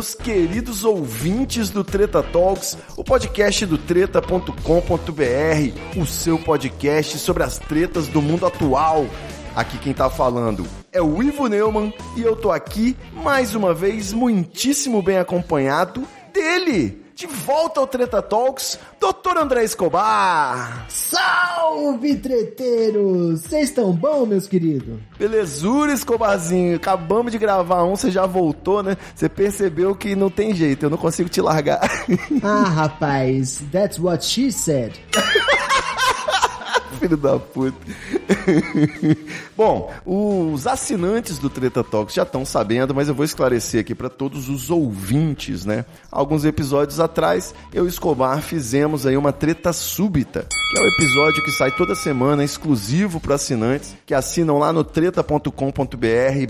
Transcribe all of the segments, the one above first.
Meus queridos ouvintes do Treta Talks, o podcast do treta.com.br, o seu podcast sobre as tretas do mundo atual. Aqui quem tá falando é o Ivo Neumann e eu tô aqui mais uma vez muitíssimo bem acompanhado dele. De volta ao Treta Talks, Dr. André Escobar. Salve, treteiros! Vocês estão bom, meus queridos? Belezura, Escobarzinho. Acabamos de gravar um, você já voltou, né? Você percebeu que não tem jeito, eu não consigo te largar. Ah, rapaz, that's what she said. Filho da puta. Bom, os assinantes do Treta Talks já estão sabendo, mas eu vou esclarecer aqui para todos os ouvintes, né? Alguns episódios atrás, eu e Escobar fizemos aí uma treta súbita, que é o episódio que sai toda semana, exclusivo para assinantes, que assinam lá no treta.com.br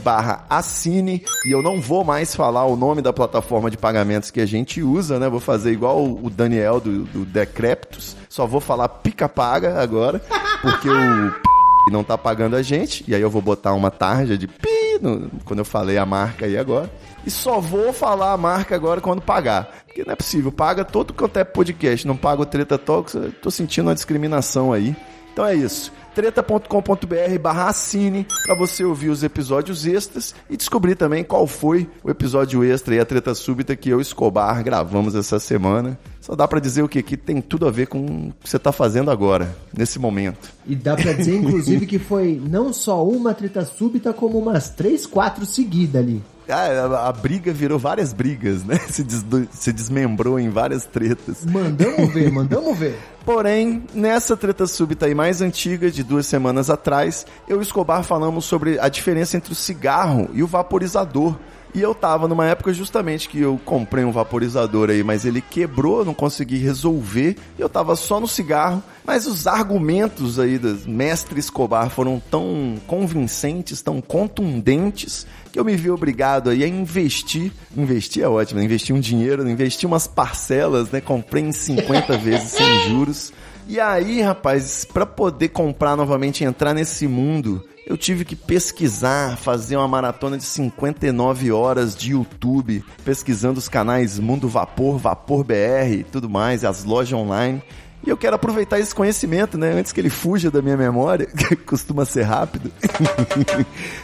barra assine, e eu não vou mais falar o nome da plataforma de pagamentos que a gente usa, né? Vou fazer igual o Daniel do, do Decreptus, só vou falar pica-paga agora, porque o não tá pagando a gente, e aí eu vou botar uma tarja de pi no- quando eu falei a marca aí agora. E só vou falar a marca agora quando pagar. Porque não é possível, paga todo quanto é podcast, não paga o Treta Talks, eu tô sentindo uma discriminação aí. Então é isso. treta.com.br barra assine pra você ouvir os episódios extras e descobrir também qual foi o episódio extra e a treta súbita que eu e Escobar gravamos essa semana. Só dá pra dizer o que? Que tem tudo a ver com o que você tá fazendo agora, nesse momento. E dá pra dizer, inclusive, que foi não só uma treta súbita, como umas três, quatro seguidas ali. Ah, a, a briga virou várias brigas, né? Se, desdo- se desmembrou em várias tretas. Mandamos ver, mandamos ver. Porém, nessa treta súbita aí mais antiga, de duas semanas atrás, eu e Escobar falamos sobre a diferença entre o cigarro e o vaporizador. E eu tava numa época justamente que eu comprei um vaporizador aí, mas ele quebrou, não consegui resolver. E eu tava só no cigarro, mas os argumentos aí do mestre Escobar foram tão convincentes, tão contundentes, que eu me vi obrigado aí a investir. Investir é ótimo, né? investir um dinheiro, investir umas parcelas, né? Comprei em 50 vezes sem juros. E aí, rapaz, pra poder comprar novamente e entrar nesse mundo, eu tive que pesquisar, fazer uma maratona de 59 horas de YouTube, pesquisando os canais Mundo Vapor, Vapor BR e tudo mais, as lojas online. E eu quero aproveitar esse conhecimento, né? Antes que ele fuja da minha memória, que costuma ser rápido.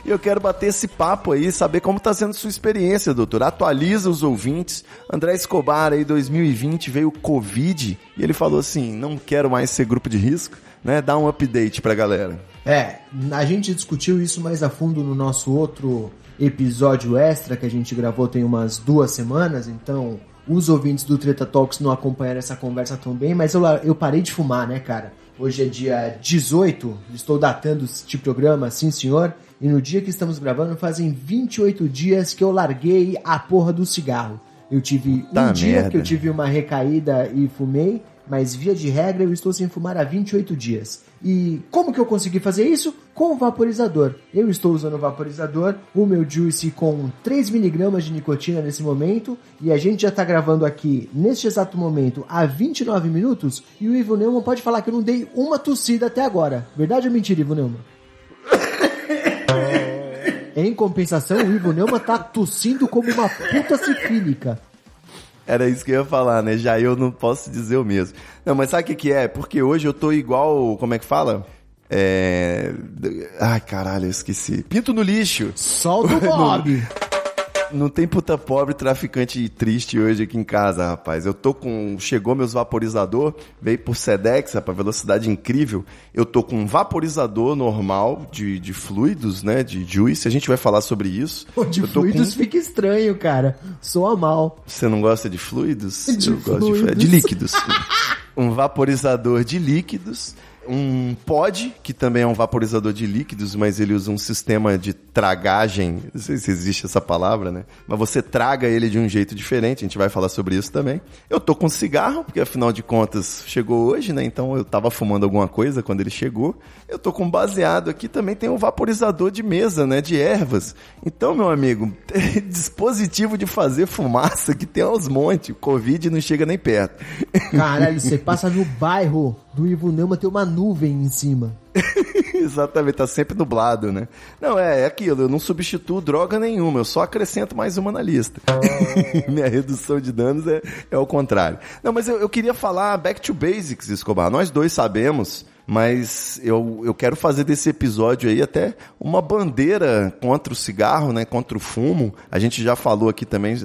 E eu quero bater esse papo aí, saber como tá sendo sua experiência, doutor. Atualiza os ouvintes. André Escobar aí, 2020, veio o Covid e ele falou assim: não quero mais ser grupo de risco, né? Dá um update pra galera. É, a gente discutiu isso mais a fundo no nosso outro episódio extra que a gente gravou tem umas duas semanas, então os ouvintes do Treta Talks não acompanharam essa conversa tão bem, mas eu, eu parei de fumar, né, cara? Hoje é dia 18, estou datando este programa, sim senhor, e no dia que estamos gravando fazem 28 dias que eu larguei a porra do cigarro. Eu tive um Puta dia merda. que eu tive uma recaída e fumei, mas via de regra eu estou sem fumar há 28 dias. E como que eu consegui fazer isso? Com o vaporizador. Eu estou usando o vaporizador, o meu Juice com 3mg de nicotina nesse momento, e a gente já está gravando aqui, neste exato momento, há 29 minutos, e o Ivo Neumann pode falar que eu não dei uma tossida até agora. Verdade ou mentira, Ivo Neumann? Em compensação, o Ivo Neumann tá tossindo como uma puta sifílica. Era isso que eu ia falar, né? Já eu não posso dizer o mesmo. Não, mas sabe o que, que é? Porque hoje eu tô igual. Como é que fala? É. Ai, caralho, eu esqueci. Pinto no lixo. Solta o Bob! Não tem puta pobre traficante triste hoje aqui em casa, rapaz. Eu tô com. Chegou meus vaporizador, veio por Sedex, rapaz, velocidade incrível. Eu tô com um vaporizador normal de, de fluidos, né? De juice. A gente vai falar sobre isso. Pô, de fluidos com- fica estranho, cara. Soa mal. Você não gosta de fluidos? De Eu gosto de, fluidos. de líquidos. um vaporizador de líquidos. Um pod, que também é um vaporizador de líquidos, mas ele usa um sistema de tragagem. Não sei se existe essa palavra, né? Mas você traga ele de um jeito diferente, a gente vai falar sobre isso também. Eu tô com cigarro, porque afinal de contas chegou hoje, né? Então eu tava fumando alguma coisa quando ele chegou. Eu tô com baseado aqui, também tem um vaporizador de mesa, né? De ervas. Então, meu amigo, dispositivo de fazer fumaça que tem aos montes. O Covid não chega nem perto. Caralho, você passa no bairro do Ivo Neuma, tem uma nuvem em cima. Exatamente, tá sempre nublado, né? Não, é, é aquilo, eu não substituo droga nenhuma, eu só acrescento mais uma na lista. Minha redução de danos é, é o contrário. Não, mas eu, eu queria falar back to basics, Escobar. Nós dois sabemos mas eu, eu quero fazer desse episódio aí até uma bandeira contra o cigarro, né, contra o fumo. A gente já falou aqui também,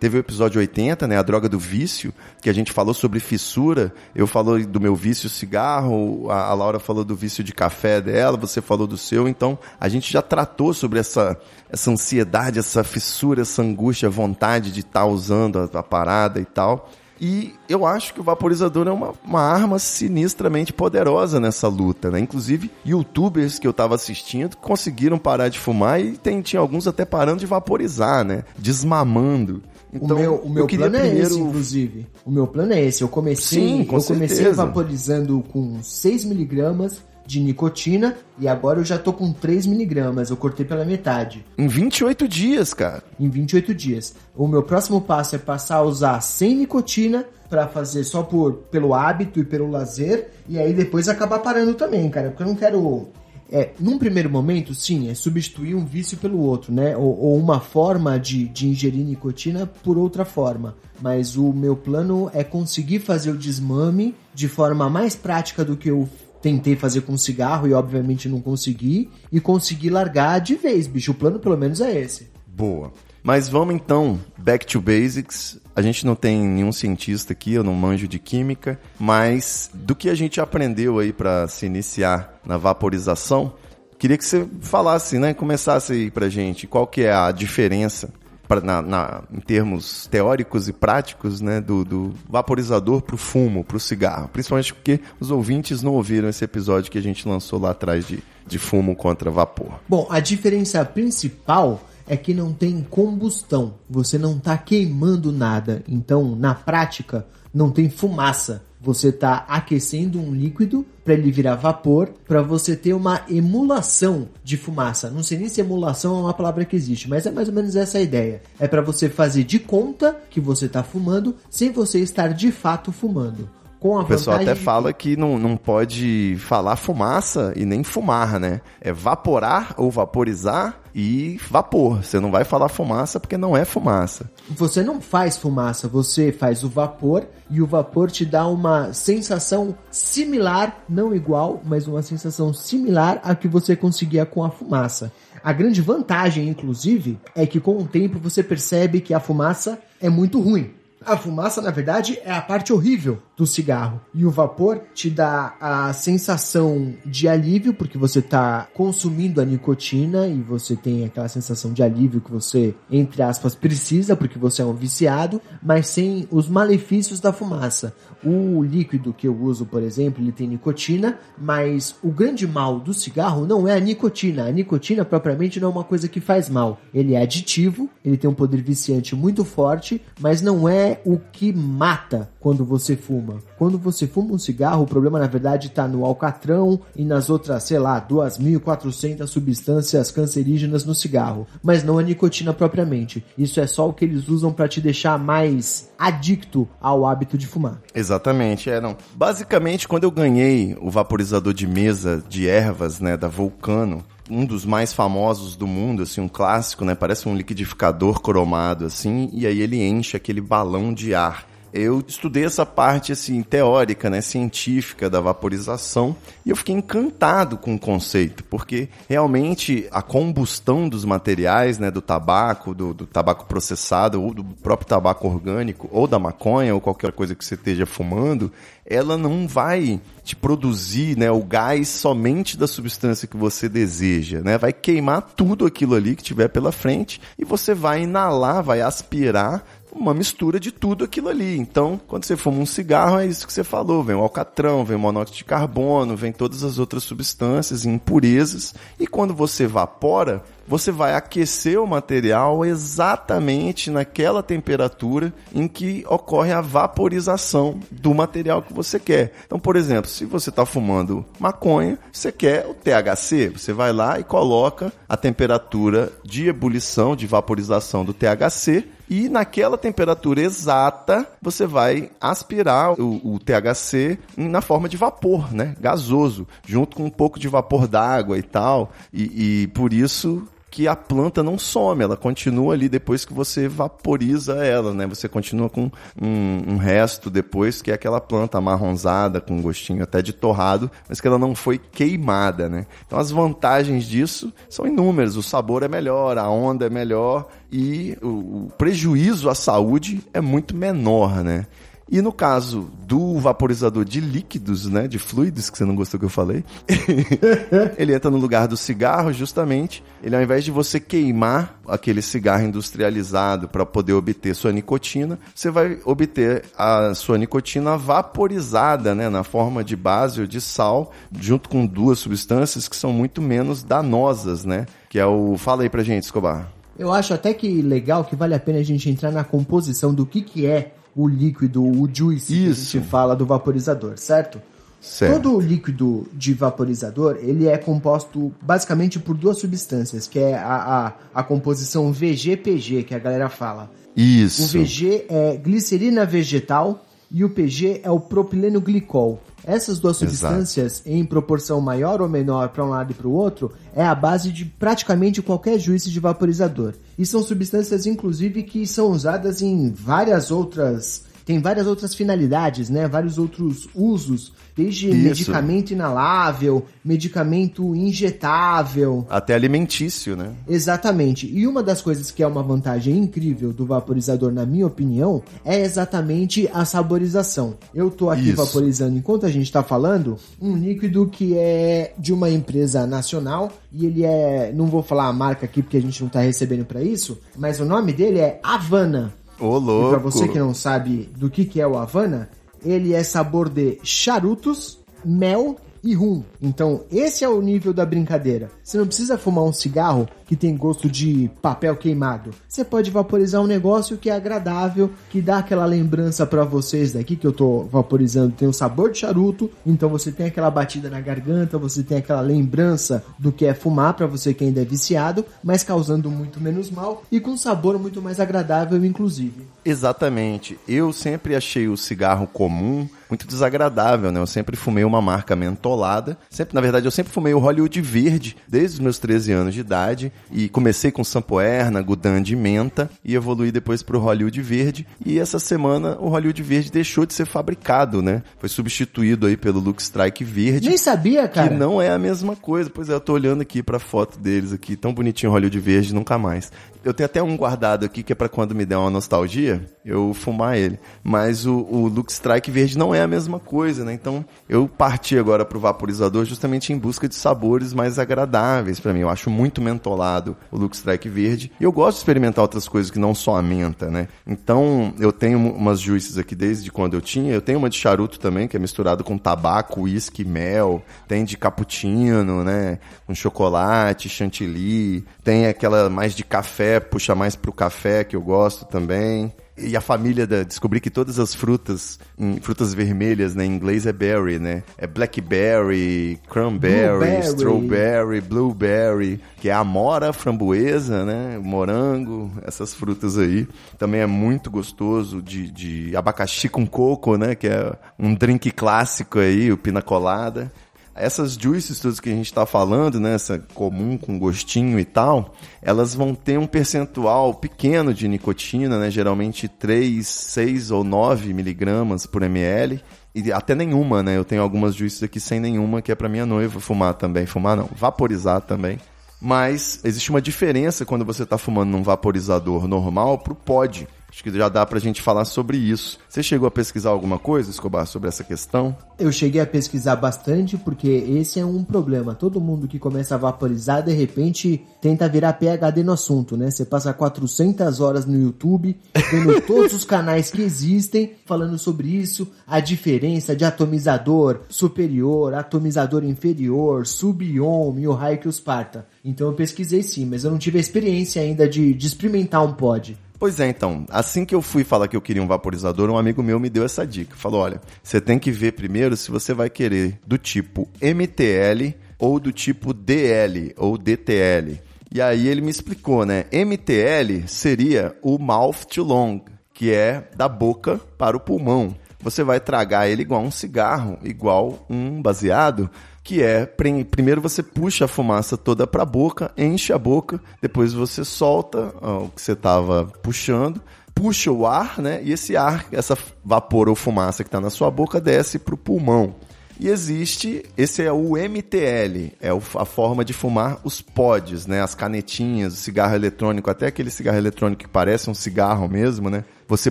teve o episódio 80, né, a droga do vício, que a gente falou sobre fissura. Eu falou do meu vício cigarro, a, a Laura falou do vício de café dela, você falou do seu. Então, a gente já tratou sobre essa essa ansiedade, essa fissura, essa angústia, vontade de estar tá usando a, a parada e tal. E eu acho que o vaporizador é uma, uma arma sinistramente poderosa nessa luta, né? Inclusive, youtubers que eu tava assistindo conseguiram parar de fumar e tem, tinha alguns até parando de vaporizar, né? Desmamando. Então, o meu, o meu plano primeiro... é esse, inclusive. O meu plano é esse. Eu comecei, Sim, eu comecei vaporizando com 6 miligramas de nicotina e agora eu já tô com 3 miligramas, eu cortei pela metade. Em 28 dias, cara. Em 28 dias. O meu próximo passo é passar a usar sem nicotina para fazer só por pelo hábito e pelo lazer e aí depois acabar parando também, cara, porque eu não quero é, num primeiro momento, sim, é substituir um vício pelo outro, né? Ou, ou, uma forma de, de ingerir nicotina por outra forma. Mas o meu plano é conseguir fazer o desmame de forma mais prática do que eu tentei fazer com cigarro e obviamente não consegui. E consegui largar de vez, bicho. O plano pelo menos é esse. Boa. Mas vamos então, back to basics. A gente não tem nenhum cientista aqui, eu não manjo de química, mas do que a gente aprendeu aí para se iniciar na vaporização, queria que você falasse, né, começasse aí pra gente, qual que é a diferença pra, na, na, em termos teóricos e práticos, né, do, do vaporizador para o fumo, para o cigarro. Principalmente porque os ouvintes não ouviram esse episódio que a gente lançou lá atrás de, de fumo contra vapor. Bom, a diferença principal é que não tem combustão. Você não está queimando nada. Então, na prática, não tem fumaça você está aquecendo um líquido para ele virar vapor, para você ter uma emulação de fumaça. Não sei nem se emulação é uma palavra que existe, mas é mais ou menos essa a ideia. É para você fazer de conta que você está fumando sem você estar de fato fumando. Com a o pessoal até fala que não, não pode falar fumaça e nem fumar, né? É vaporar ou vaporizar e vapor. Você não vai falar fumaça porque não é fumaça. Você não faz fumaça, você faz o vapor e o vapor te dá uma sensação similar, não igual, mas uma sensação similar a que você conseguia com a fumaça. A grande vantagem, inclusive, é que com o tempo você percebe que a fumaça é muito ruim. A fumaça, na verdade, é a parte horrível do cigarro. E o vapor te dá a sensação de alívio, porque você está consumindo a nicotina e você tem aquela sensação de alívio que você, entre aspas, precisa, porque você é um viciado, mas sem os malefícios da fumaça. O líquido que eu uso, por exemplo, ele tem nicotina, mas o grande mal do cigarro não é a nicotina. A nicotina propriamente não é uma coisa que faz mal. Ele é aditivo, ele tem um poder viciante muito forte, mas não é o que mata quando você fuma. Quando você fuma um cigarro, o problema na verdade está no alcatrão e nas outras, sei lá, 2.400 substâncias cancerígenas no cigarro, mas não a nicotina propriamente. Isso é só o que eles usam para te deixar mais adicto ao hábito de fumar. Exatamente, é não. Basicamente, quando eu ganhei o vaporizador de mesa de ervas, né, da Vulcano, um dos mais famosos do mundo, assim, um clássico, né? Parece um liquidificador cromado, assim, e aí ele enche aquele balão de ar eu estudei essa parte assim teórica, né, científica da vaporização e eu fiquei encantado com o conceito, porque realmente a combustão dos materiais, né, do tabaco, do, do tabaco processado ou do próprio tabaco orgânico ou da maconha ou qualquer coisa que você esteja fumando, ela não vai te produzir né, o gás somente da substância que você deseja, né? Vai queimar tudo aquilo ali que tiver pela frente e você vai inalar, vai aspirar uma mistura de tudo aquilo ali. Então, quando você fuma um cigarro, é isso que você falou: vem o alcatrão, vem o monóxido de carbono, vem todas as outras substâncias impurezas. E quando você evapora, você vai aquecer o material exatamente naquela temperatura em que ocorre a vaporização do material que você quer. Então, por exemplo, se você está fumando maconha, você quer o THC, você vai lá e coloca a temperatura de ebulição, de vaporização do THC e naquela temperatura exata você vai aspirar o, o, THC na forma de vapor, né? Gasoso, junto com um pouco de vapor d'água e tal. E, e por isso que a planta não some, ela continua ali depois que você vaporiza ela, né? Você continua com um, um, resto depois, que é aquela planta amarronzada, com gostinho até de torrado, mas que ela não foi queimada, né? Então as vantagens disso são inúmeras. O sabor é melhor, a onda é melhor e o, o prejuízo à saúde é muito menor, né? E no caso do vaporizador de líquidos, né, de fluidos, que você não gostou que eu falei, ele entra no lugar do cigarro, justamente. Ele, ao invés de você queimar aquele cigarro industrializado para poder obter sua nicotina, você vai obter a sua nicotina vaporizada, né, na forma de base ou de sal, junto com duas substâncias que são muito menos danosas, né, que é o... Fala aí pra gente, Escobar. Eu acho até que legal que vale a pena a gente entrar na composição do que que é o líquido, o juice Isso. que a gente fala do vaporizador, certo? Certo. Todo líquido de vaporizador, ele é composto basicamente por duas substâncias, que é a, a, a composição VG-PG, que a galera fala. Isso. O VG é glicerina vegetal e o PG é o propileno glicol. Essas duas substâncias, Exato. em proporção maior ou menor para um lado e para o outro, é a base de praticamente qualquer juízo de vaporizador. E são substâncias, inclusive, que são usadas em várias outras. Tem várias outras finalidades, né? Vários outros usos Desde Isso. medicamento inalável, medicamento injetável. Até alimentício, né? Exatamente. E uma das coisas que é uma vantagem incrível do vaporizador, na minha opinião, é exatamente a saborização. Eu tô aqui Isso. vaporizando, enquanto a gente tá falando, um líquido que é de uma empresa nacional e ele é, não vou falar a marca aqui porque a gente não tá recebendo para isso, mas o nome dele é Havana. Ô, louco. E pra você que não sabe do que, que é o Havana, ele é sabor de charutos, mel e rum. Então, esse é o nível da brincadeira. Você não precisa fumar um cigarro que tem gosto de papel queimado. Você pode vaporizar um negócio que é agradável, que dá aquela lembrança para vocês daqui que eu tô vaporizando, tem um sabor de charuto, então você tem aquela batida na garganta, você tem aquela lembrança do que é fumar para você que ainda é viciado, mas causando muito menos mal e com sabor muito mais agradável inclusive. Exatamente. Eu sempre achei o cigarro comum muito desagradável, né? Eu sempre fumei uma marca mentolada. Sempre, na verdade, eu sempre fumei o Hollywood verde desde os meus 13 anos de idade e comecei com Sampoerna, Gudan de menta e evoluí depois para o Hollywood verde. E essa semana o Hollywood verde deixou de ser fabricado, né? Foi substituído aí pelo Lux Strike verde. Nem sabia, cara. Que não é a mesma coisa. Pois é, eu tô olhando aqui para foto deles aqui, tão bonitinho o Hollywood verde, nunca mais. Eu tenho até um guardado aqui que é para quando me der uma nostalgia, eu fumar ele. Mas o, o Lux Strike verde não é a mesma coisa, né? Então eu parti agora pro vaporizador justamente em busca de sabores mais agradáveis para mim. Eu acho muito mentolado o Lux Strike verde. E eu gosto de experimentar outras coisas que não só a menta, né? Então eu tenho umas juices aqui desde quando eu tinha. Eu tenho uma de charuto também, que é misturado com tabaco, uísque, mel. Tem de cappuccino, né? Com chocolate, chantilly. Tem aquela mais de café puxa mais pro café, que eu gosto também. E a família da, descobri que todas as frutas, em, frutas vermelhas, né, em inglês é berry, né? É blackberry, cranberry, blueberry. strawberry, blueberry, que é a amora, framboesa, né? Morango, essas frutas aí. Também é muito gostoso de, de abacaxi com coco, né? Que é um drink clássico aí, o pina colada essas juices todas que a gente está falando, né, essa comum com gostinho e tal, elas vão ter um percentual pequeno de nicotina, né, geralmente 3, 6 ou 9 miligramas por ml, e até nenhuma, né, eu tenho algumas juices aqui sem nenhuma, que é para minha noiva fumar também, fumar não, vaporizar também. Mas existe uma diferença quando você está fumando num vaporizador normal pro pod Acho que já dá pra gente falar sobre isso. Você chegou a pesquisar alguma coisa, Escobar, sobre essa questão? Eu cheguei a pesquisar bastante porque esse é um problema. Todo mundo que começa a vaporizar, de repente, tenta virar PHD no assunto, né? Você passa 400 horas no YouTube, vendo todos os canais que existem, falando sobre isso, a diferença de atomizador superior, atomizador inferior, subiom e o raio que os parta. Então eu pesquisei sim, mas eu não tive a experiência ainda de, de experimentar um pod. Pois é, então, assim que eu fui falar que eu queria um vaporizador, um amigo meu me deu essa dica. Falou: olha, você tem que ver primeiro se você vai querer do tipo MTL ou do tipo DL ou DTL. E aí ele me explicou, né? MTL seria o mouth to long, que é da boca para o pulmão. Você vai tragar ele igual um cigarro, igual um baseado, que é primeiro você puxa a fumaça toda para a boca, enche a boca, depois você solta ó, o que você estava puxando, puxa o ar, né? E esse ar, essa vapor ou fumaça que está na sua boca desce para o pulmão. E existe, esse é o MTL, é a forma de fumar os pods, né? As canetinhas, o cigarro eletrônico, até aquele cigarro eletrônico que parece um cigarro mesmo, né? Você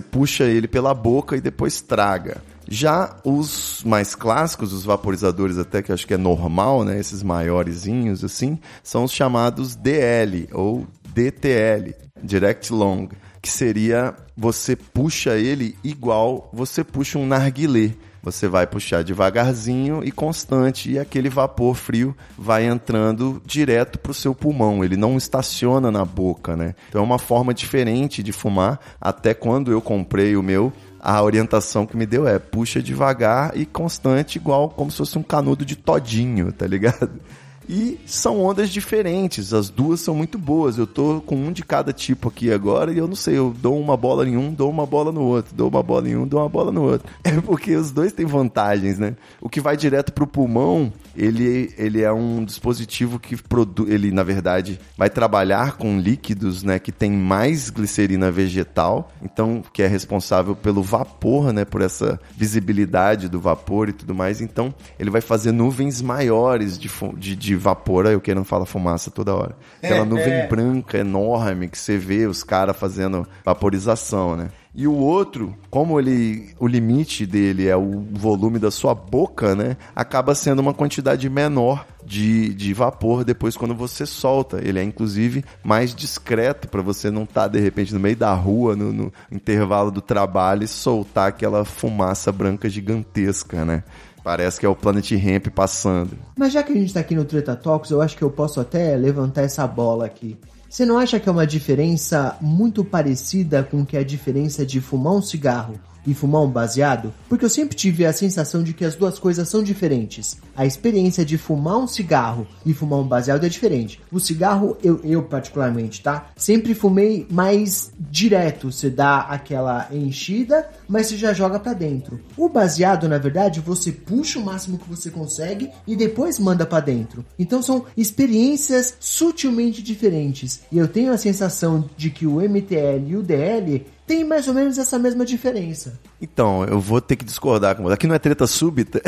puxa ele pela boca e depois traga. Já os mais clássicos, os vaporizadores até que eu acho que é normal, né, esses maiorzinhos assim, são os chamados DL ou DTL, Direct Long, que seria você puxa ele igual você puxa um narguilé. Você vai puxar devagarzinho e constante e aquele vapor frio vai entrando direto para o seu pulmão. Ele não estaciona na boca, né? Então é uma forma diferente de fumar. Até quando eu comprei o meu, a orientação que me deu é puxa devagar e constante, igual como se fosse um canudo de todinho, tá ligado? E são ondas diferentes, as duas são muito boas. Eu tô com um de cada tipo aqui agora e eu não sei, eu dou uma bola em um, dou uma bola no outro, dou uma bola em um, dou uma bola no outro. É porque os dois têm vantagens, né? O que vai direto pro pulmão, ele, ele é um dispositivo que produz, ele na verdade vai trabalhar com líquidos, né, que tem mais glicerina vegetal, então que é responsável pelo vapor, né, por essa visibilidade do vapor e tudo mais. Então, ele vai fazer nuvens maiores de, de, de vapor, eu querendo falar fumaça toda hora. Aquela é, nuvem é. branca enorme que você vê os caras fazendo vaporização, né? E o outro, como ele, o limite dele é o volume da sua boca, né? Acaba sendo uma quantidade menor de, de vapor depois quando você solta. Ele é inclusive mais discreto para você não estar tá, de repente no meio da rua, no, no intervalo do trabalho e soltar aquela fumaça branca gigantesca, né? Parece que é o Planet Ramp passando. Mas já que a gente tá aqui no Treta Talks, eu acho que eu posso até levantar essa bola aqui. Você não acha que é uma diferença muito parecida com que é a diferença de fumar um cigarro e fumar um baseado? Porque eu sempre tive a sensação de que as duas coisas são diferentes. A experiência de fumar um cigarro e fumar um baseado é diferente. O cigarro, eu, eu particularmente, tá? Sempre fumei mais direto. Você dá aquela enchida, mas você já joga para dentro. O baseado, na verdade, você puxa o máximo que você consegue e depois manda para dentro. Então são experiências sutilmente diferentes. E eu tenho a sensação de que o MTL e o DL tem mais ou menos essa mesma diferença. Então, eu vou ter que discordar com você. Aqui não é treta súbita.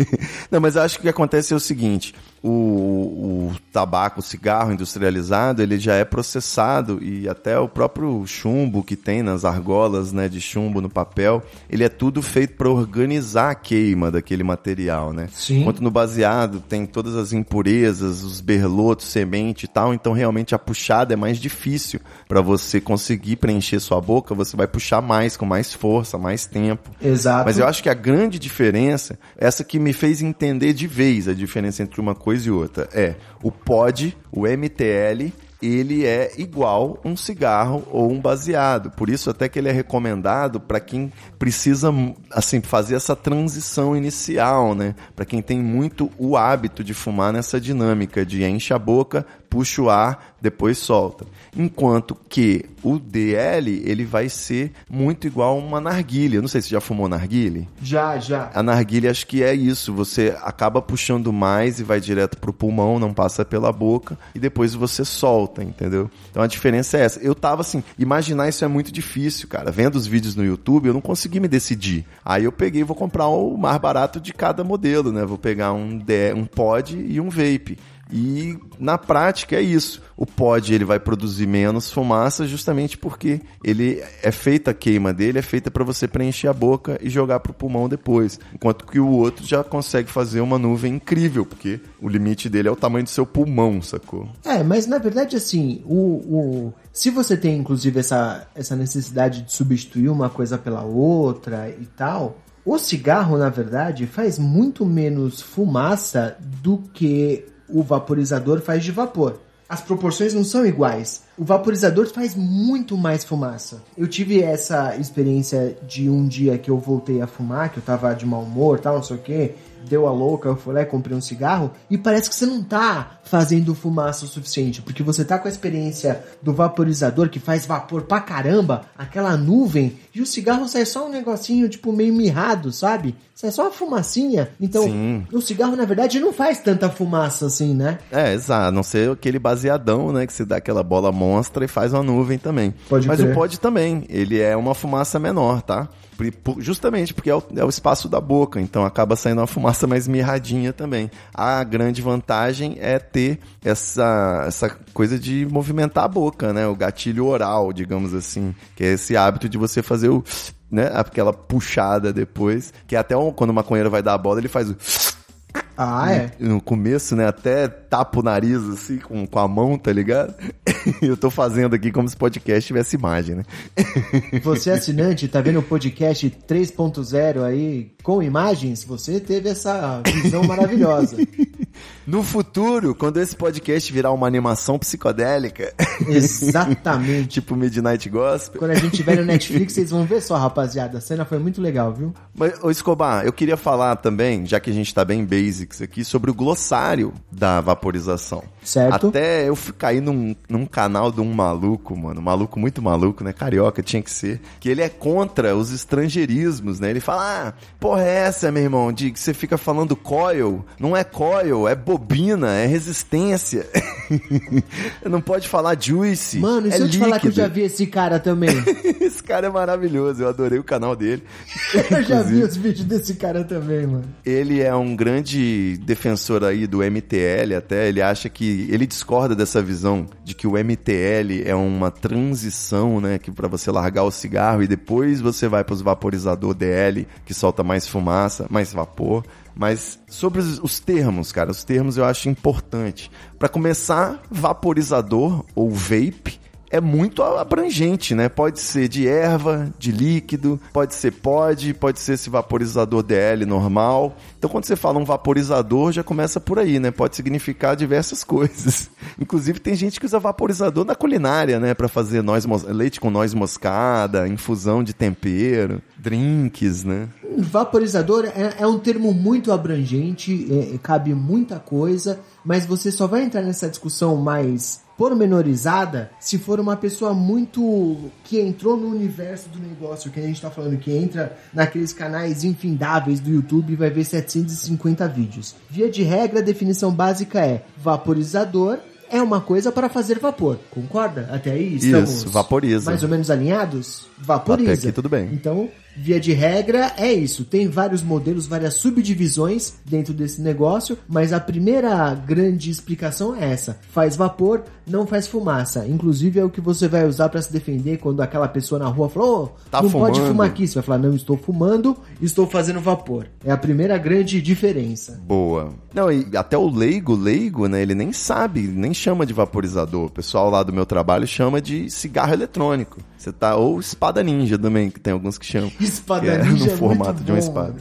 não, mas acho que o que acontece é o seguinte: o, o, tabaco, o cigarro industrializado, ele já é processado e até o próprio chumbo que tem nas argolas né, de chumbo no papel, ele é tudo feito para organizar a queima daquele material, né? Sim. Enquanto no baseado tem todas as impurezas, os berlotos, semente e tal, então realmente a puxada é mais difícil para você conseguir preencher sua boca, você vai puxar mais, com mais força, mais tempo. Exato. Mas eu acho que a grande diferença, essa que me fez entender de vez a diferença entre uma coisa e outra, é o pod, o MTL ele é igual um cigarro ou um baseado. Por isso até que ele é recomendado para quem precisa assim fazer essa transição inicial, né? Para quem tem muito o hábito de fumar nessa dinâmica de enche a boca, puxa o ar, depois solta. Enquanto que o DL, ele vai ser muito igual uma narguilha. não sei se já fumou narguilha. Já, já. A narguilha acho que é isso. Você acaba puxando mais e vai direto pro pulmão, não passa pela boca e depois você solta, entendeu? Então a diferença é essa. Eu tava assim, imaginar isso é muito difícil, cara. Vendo os vídeos no YouTube, eu não consegui me decidir. Aí eu peguei, vou comprar o mais barato de cada modelo, né? Vou pegar um, um pod e um vape E na prática é isso. O pod ele vai produzir menos fumaça justamente porque ele é feita a queima dele é feita para você preencher a boca e jogar pro pulmão depois, enquanto que o outro já consegue fazer uma nuvem incrível, porque o limite dele é o tamanho do seu pulmão, sacou? É, mas na verdade assim, o, o se você tem inclusive essa, essa necessidade de substituir uma coisa pela outra e tal, o cigarro, na verdade, faz muito menos fumaça do que o vaporizador faz de vapor. As proporções não são iguais. O vaporizador faz muito mais fumaça. Eu tive essa experiência de um dia que eu voltei a fumar, que eu tava de mau humor, tal, não sei o que, deu a louca, eu fui lá e comprei um cigarro, e parece que você não tá fazendo fumaça o suficiente, porque você tá com a experiência do vaporizador que faz vapor pra caramba, aquela nuvem, e o cigarro sai só um negocinho, tipo, meio mirrado, sabe? Sai só uma fumacinha. Então, Sim. o cigarro, na verdade, não faz tanta fumaça assim, né? É, exato. A não ser aquele baseadão, né? Que se dá aquela bola monstra e faz uma nuvem também. Pode Mas crer. o pod também. Ele é uma fumaça menor, tá? Justamente porque é o, é o espaço da boca, então acaba saindo uma fumaça mais mirradinha também. A grande vantagem é ter essa, essa coisa de movimentar a boca, né? O gatilho oral, digamos assim, que é esse hábito de você fazer o, né? Aquela puxada depois, que é até um- quando o maconheiro vai dar a bola, ele faz o Ah, é. no começo, né? Até tapa o nariz assim com, com a mão, tá ligado? Eu tô fazendo aqui como se o podcast tivesse imagem, né? Você é assinante, tá vendo o podcast 3.0 aí com imagens? Você teve essa visão maravilhosa. No futuro, quando esse podcast virar uma animação psicodélica, Exatamente. tipo Midnight Gospel. Quando a gente tiver no Netflix, vocês vão ver só, rapaziada. A cena foi muito legal, viu? Mas, ô Escobar, eu queria falar também, já que a gente tá bem basics aqui, sobre o glossário da vaporização. Certo. Até eu cair num, num canal de um maluco, mano, um maluco muito maluco, né? Carioca, tinha que ser. Que ele é contra os estrangeirismos, né? Ele fala, ah, porra é essa, meu irmão, de que você fica falando coil. Não é coil, é bobina, é resistência. Não pode falar juice. Mano, e é se eu te falar que eu líquido. já vi esse cara também? Esse cara é maravilhoso, eu adorei o canal dele. Eu já vi os vídeos desse cara também, mano. Ele é um grande defensor aí do MTL até, ele acha que ele discorda dessa visão de que o MTL é uma transição, né, que para você largar o cigarro e depois você vai para os vaporizador DL, que solta mais fumaça, mais vapor. Mas sobre os, os termos, cara, os termos eu acho importante. Para começar, vaporizador ou vape é muito abrangente, né? Pode ser de erva, de líquido, pode ser pod, pode ser esse vaporizador DL normal. Então, quando você fala um vaporizador, já começa por aí, né? Pode significar diversas coisas. Inclusive, tem gente que usa vaporizador na culinária, né? Pra fazer noz leite com noz moscada, infusão de tempero, drinks, né? Vaporizador é, é um termo muito abrangente, é- cabe muita coisa, mas você só vai entrar nessa discussão mais pormenorizada se for uma pessoa muito que entrou no universo do negócio que a gente tá falando, que entra naqueles canais infindáveis do YouTube e vai ver 750 vídeos. Via de regra, a definição básica é vaporizador é uma coisa para fazer vapor. Concorda? Até aí estamos Isso, vaporiza. mais ou menos alinhados? Vaporiza. Até aqui tudo bem. Então, via de regra, é isso. Tem vários modelos, várias subdivisões dentro desse negócio, mas a primeira grande explicação é essa: faz vapor, não faz fumaça. Inclusive é o que você vai usar para se defender quando aquela pessoa na rua falou: "Ô, Tá não pode fumando." fumar aqui. Você vai falar: não, estou fumando, estou fazendo vapor. É a primeira grande diferença. Boa. Não, e até o leigo, leigo, né? Ele nem sabe, nem chama de vaporizador. O pessoal lá do meu trabalho chama de cigarro eletrônico. Você tá ou espada ninja também, que tem alguns que chamam. Espada é ninja no é formato de uma espada.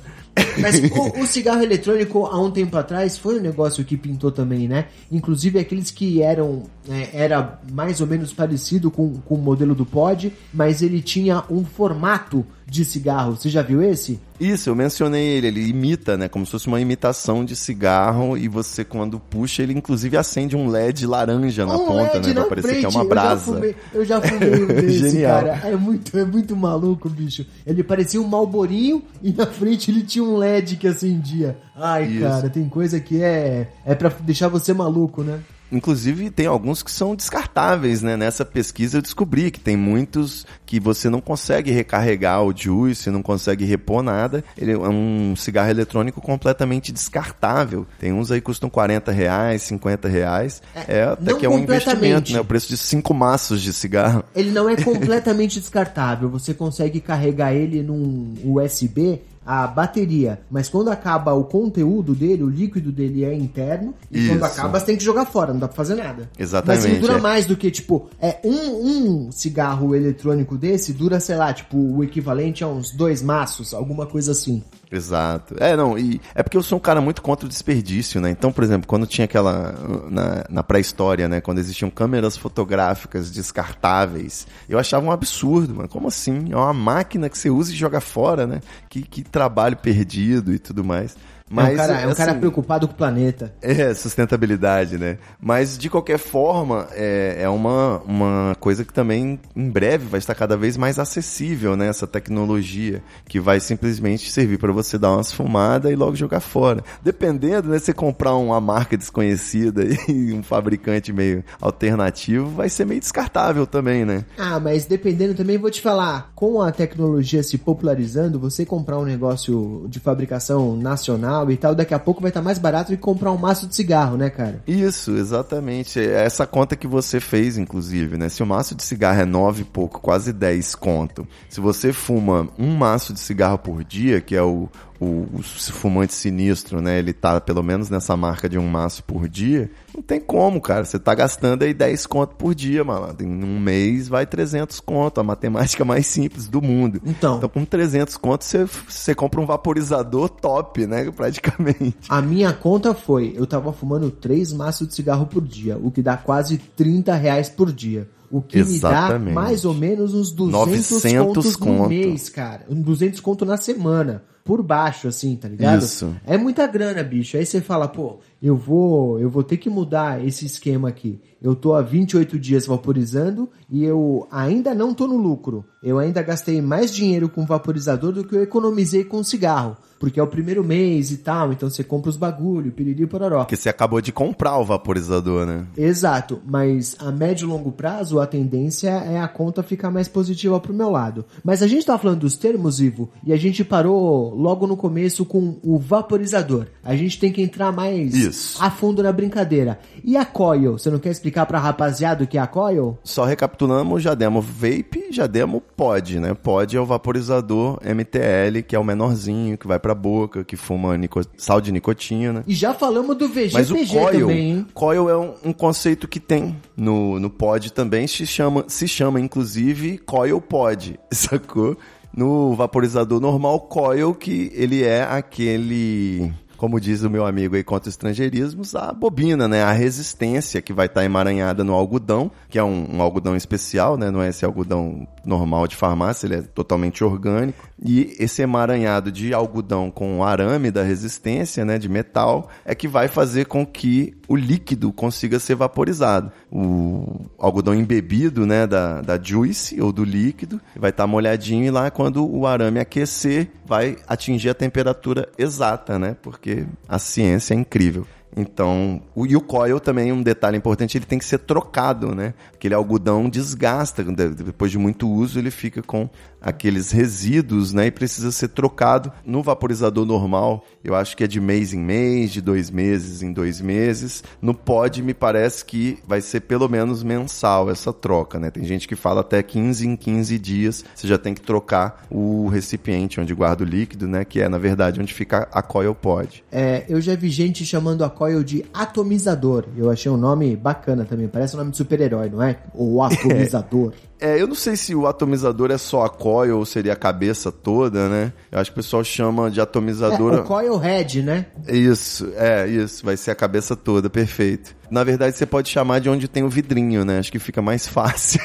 Mas o, o cigarro eletrônico, há um tempo atrás, foi um negócio que pintou também, né? Inclusive aqueles que eram. é, era mais ou menos parecido com, com o modelo do pod, mas ele tinha um formato de cigarro. Você já viu esse? Isso, eu mencionei ele, ele imita, né? Como se fosse uma imitação de cigarro e você, quando puxa, ele inclusive acende um LED laranja na Um ponta, LED né? Pra parecer que é frente, uma eu já brasa. fumei- Eu já fumei um desse, Genial. cara. É muito, é muito maluco, bicho. Ele parecia um malborinho e na frente ele tinha um LED que acendia. Ai, Isso. cara, tem coisa que é é para deixar você maluco, né? Inclusive tem alguns que são descartáveis, né? Nessa pesquisa eu descobri que tem muitos que você não consegue recarregar o juice, não consegue repor nada. Ele é um cigarro eletrônico completamente descartável. Tem uns aí que custam 40 reais, 50 reais. É, até não que é um investimento, né? O preço de cinco maços de cigarro. Ele não é completamente descartável. Você consegue carregar ele num USB, a bateria. Mas quando acaba o conteúdo dele, o líquido dele é interno. E quando Isso. acaba, você tem que jogar fora, não dá pra fazer nada. Exatamente, Mas ele dura é. mais do que, tipo, é um, um cigarro eletrônico desse dura, sei lá, tipo, o equivalente a uns dois maços, alguma coisa assim. Exato. É, não, e é porque eu sou um cara muito contra o desperdício, né? Então, por exemplo, quando tinha aquela. Na, na pré-história, né? Quando existiam câmeras fotográficas descartáveis, eu achava um absurdo, mano. Como assim? É uma máquina que você usa e joga fora, né? Que, que trabalho perdido e tudo mais. É um cara, é um cara assim, preocupado com o planeta. é, sustentabilidade, né? Mas, de qualquer forma, é, é uma, uma coisa que também, em breve, vai estar cada vez mais acessível, né? Essa tecnologia, que vai simplesmente servir para você dar umas fumadas e logo jogar fora. Dependendo, né? Você comprar uma marca desconhecida e um fabricante meio alternativo, vai ser meio descartável também, né? Ah, mas dependendo também, vou te falar, com a tecnologia se popularizando, você comprar um negócio de fabricação nacional e tal, daqui a pouco vai estar mais barato que comprar um maço de cigarro, né, cara? Isso, exatamente. É Essa conta que você fez, inclusive, né? Se o maço de cigarro é nove e pouco, quase 10 conto. Se você fuma um maço de cigarro por dia, que é o, o, o fumante sinistro, né? Ele tá pelo menos nessa marca de um maço por dia. Não tem como, cara. Você tá gastando aí 10 conto por dia, malandro. Em um mês vai 300 conto. A matemática mais simples do mundo. Então. Então com 300 conto você, você compra um vaporizador top, né? Praticamente. A minha conta foi, eu tava fumando três maços de cigarro por dia, o que dá quase 30 reais por dia. O que me dá Exatamente. mais ou menos uns 200 900 contos no conto. mês, cara. Um 200 conto na semana. Por baixo, assim, tá ligado? Isso. É muita grana, bicho. Aí você fala, pô, eu vou, eu vou ter que mudar esse esquema aqui. Eu tô há 28 dias vaporizando e eu ainda não tô no lucro. Eu ainda gastei mais dinheiro com vaporizador do que eu economizei com cigarro. Porque é o primeiro mês e tal, então você compra os bagulho, piriri pororó. Porque você acabou de comprar o vaporizador, né? Exato, mas a médio e longo prazo a tendência é a conta ficar mais positiva pro meu lado. Mas a gente tá falando dos termos, Ivo, e a gente parou logo no começo com o vaporizador. A gente tem que entrar mais Isso. a fundo na brincadeira. E a coil? Você não quer explicar pra rapaziada o que é a coil? Só recapitulamos, já demos vape, já demos pod, né? Pod é o vaporizador MTL, que é o menorzinho, que vai pra boca, que fuma nico- sal de nicotina. E já falamos do VGPG Mas o coil, também, hein? coil é um, um conceito que tem no, no pod também, se chama, se chama inclusive coil pod, sacou? No vaporizador normal, coil, que ele é aquele, como diz o meu amigo aí contra estrangeirismos, a bobina, né? A resistência que vai estar emaranhada no algodão, que é um, um algodão especial, né? Não é esse algodão normal de farmácia, ele é totalmente orgânico. E esse emaranhado de algodão com arame da resistência, né, de metal, é que vai fazer com que o líquido consiga ser vaporizado. O algodão embebido, né, da, da juice ou do líquido, vai estar molhadinho e lá quando o arame aquecer, vai atingir a temperatura exata, né, porque a ciência é incrível. Então, o, e o coil também, um detalhe importante, ele tem que ser trocado, né? Aquele algodão desgasta, de- depois de muito uso ele fica com aqueles resíduos, né? E precisa ser trocado. No vaporizador normal, eu acho que é de mês em mês, de dois meses em dois meses. No pod, me parece que vai ser pelo menos mensal essa troca, né? Tem gente que fala até 15 em 15 dias, você já tem que trocar o recipiente onde guarda o líquido, né? Que é, na verdade, onde fica a coil pod. É, eu já vi gente chamando a coil de atomizador. Eu achei um nome bacana também. Parece um nome de super-herói, não é? O atomizador. É, eu não sei se o atomizador é só a coil ou seria a cabeça toda, né? Eu acho que o pessoal chama de É, atomizador. o coil head, né? Isso, é, isso, vai ser a cabeça toda, perfeito. Na verdade, você pode chamar de onde tem o vidrinho, né? Acho que fica mais fácil.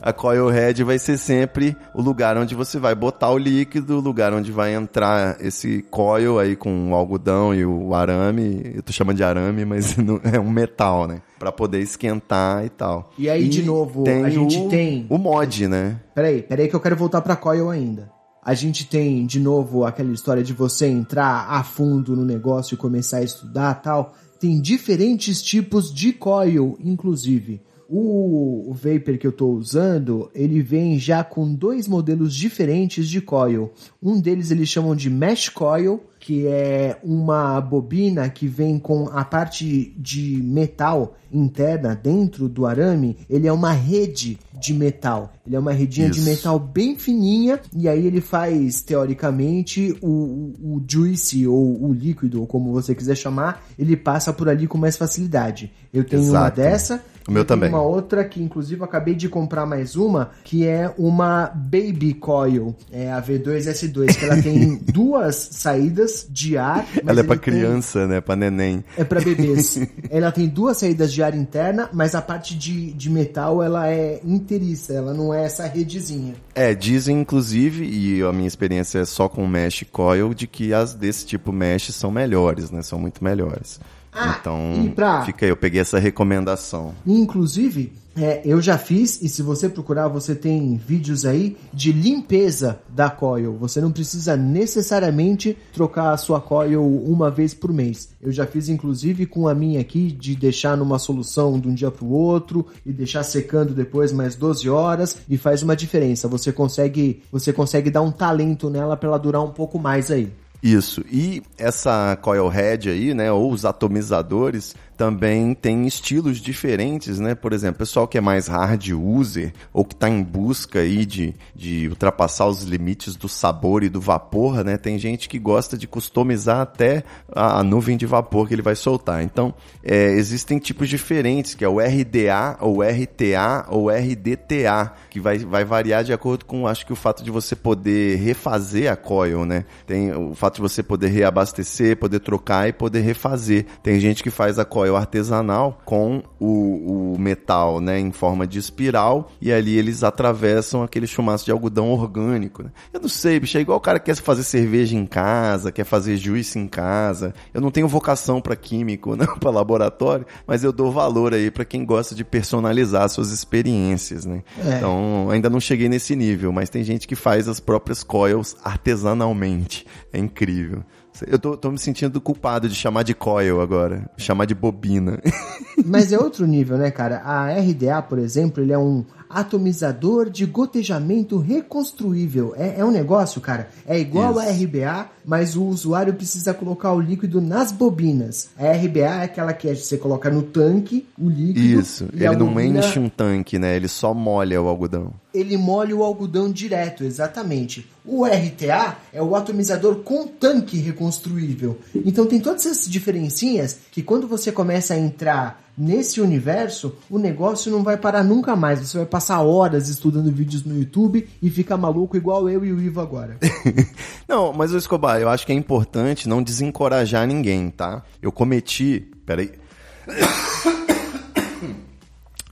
a coil head vai ser sempre o lugar onde você vai botar o líquido, o lugar onde vai entrar esse coil aí com o algodão e o arame. Eu tô chamando de arame, mas não- é um metal, né? Pra poder esquentar e tal. E aí, de novo, a gente o, tem- O mod, né? Peraí, peraí que eu quero voltar pra coil ainda. A gente tem, de novo, aquela história de você entrar a fundo no negócio e começar a estudar tal. tem diferentes tipos de coil, inclusive. O, o Vapor que eu estou usando, ele vem já com dois modelos diferentes de coil. Um deles eles chamam de Mesh Coil, que é uma bobina que vem com a parte de metal interna dentro do arame, ele é uma rede de metal. Ele é uma redinha Isso. de metal bem fininha e aí ele faz, teoricamente, o, o, o juice ou o líquido, ou como você quiser chamar, ele passa por ali com mais facilidade. Eu tenho uma Exato. dessa. O meu também. Uma outra que, inclusive, eu acabei de comprar mais uma, que é uma Baby Coil, é a V2S2, que ela tem duas saídas de ar. Ela é pra tem- criança, né? Pra neném. é pra bebês. ela tem duas saídas de ar interna, mas a parte de, de metal ela é inteiriça, ela não é essa redezinha. É, dizem inclusive, e a minha experiência é só com mesh coil, de que as desse tipo mesh são melhores, né? São muito melhores. Ah, então, pra- fica aí, eu peguei essa recomendação. Inclusive, é, eu já fiz, e se você procurar, você tem vídeos aí de limpeza da coil. Você não precisa necessariamente trocar a sua coil uma vez por mês. Eu já fiz, inclusive, com a minha aqui, de deixar numa solução de um dia para o outro e deixar secando depois mais 12 horas e faz uma diferença. Você consegue, você consegue dar um talento nela para ela durar um pouco mais aí. Isso. E essa coil head aí, né, ou os atomizadores, também tem estilos diferentes, né? Por exemplo, pessoal que é mais hard user ou que está em busca aí de, de ultrapassar os limites do sabor e do vapor, né? Tem gente que gosta de customizar até a, a nuvem de vapor que ele vai soltar. Então, é, existem tipos diferentes, que é o RDA, ou RTA, ou RDTA, que vai, vai variar de acordo com, acho que o fato de você poder refazer a coil, né? Tem o fato de você poder reabastecer, poder trocar e poder refazer. Tem gente que faz a coil artesanal com o, o metal, né, em forma de espiral e ali eles atravessam aquele chumaço de algodão orgânico, né? Eu não sei, bicho, é igual o cara que quer fazer cerveja em casa, quer fazer juice em casa. Eu não tenho vocação para químico, não para laboratório, mas eu dou valor aí para quem gosta de personalizar suas experiências, né? É. Então, ainda não cheguei nesse nível, mas tem gente que faz as próprias coils artesanalmente. É incrível. Eu tô, tô me sentindo culpado de chamar de coil agora, chamar de bobina. Mas é outro nível, né, cara? A RDA, por exemplo, ele é um atomizador de gotejamento reconstruível. É, é um negócio, cara. É igual a. RBA, mas o usuário precisa colocar o líquido nas bobinas. A RBA é aquela que você coloca no tanque o líquido. Isso, ele não bobina- enche um tanque, né? Ele só molha o algodão. Ele molha o algodão direto, exatamente. O RTA é o atomizador com tanque reconstruível. Então tem todas essas diferencinhas que quando você começa a entrar nesse universo, o negócio não vai parar nunca mais. Você vai passar horas estudando vídeos no YouTube e ficar maluco igual eu e o Ivo agora. não, mas o Escobar, eu acho que é importante não desencorajar ninguém, tá? Eu cometi. Peraí.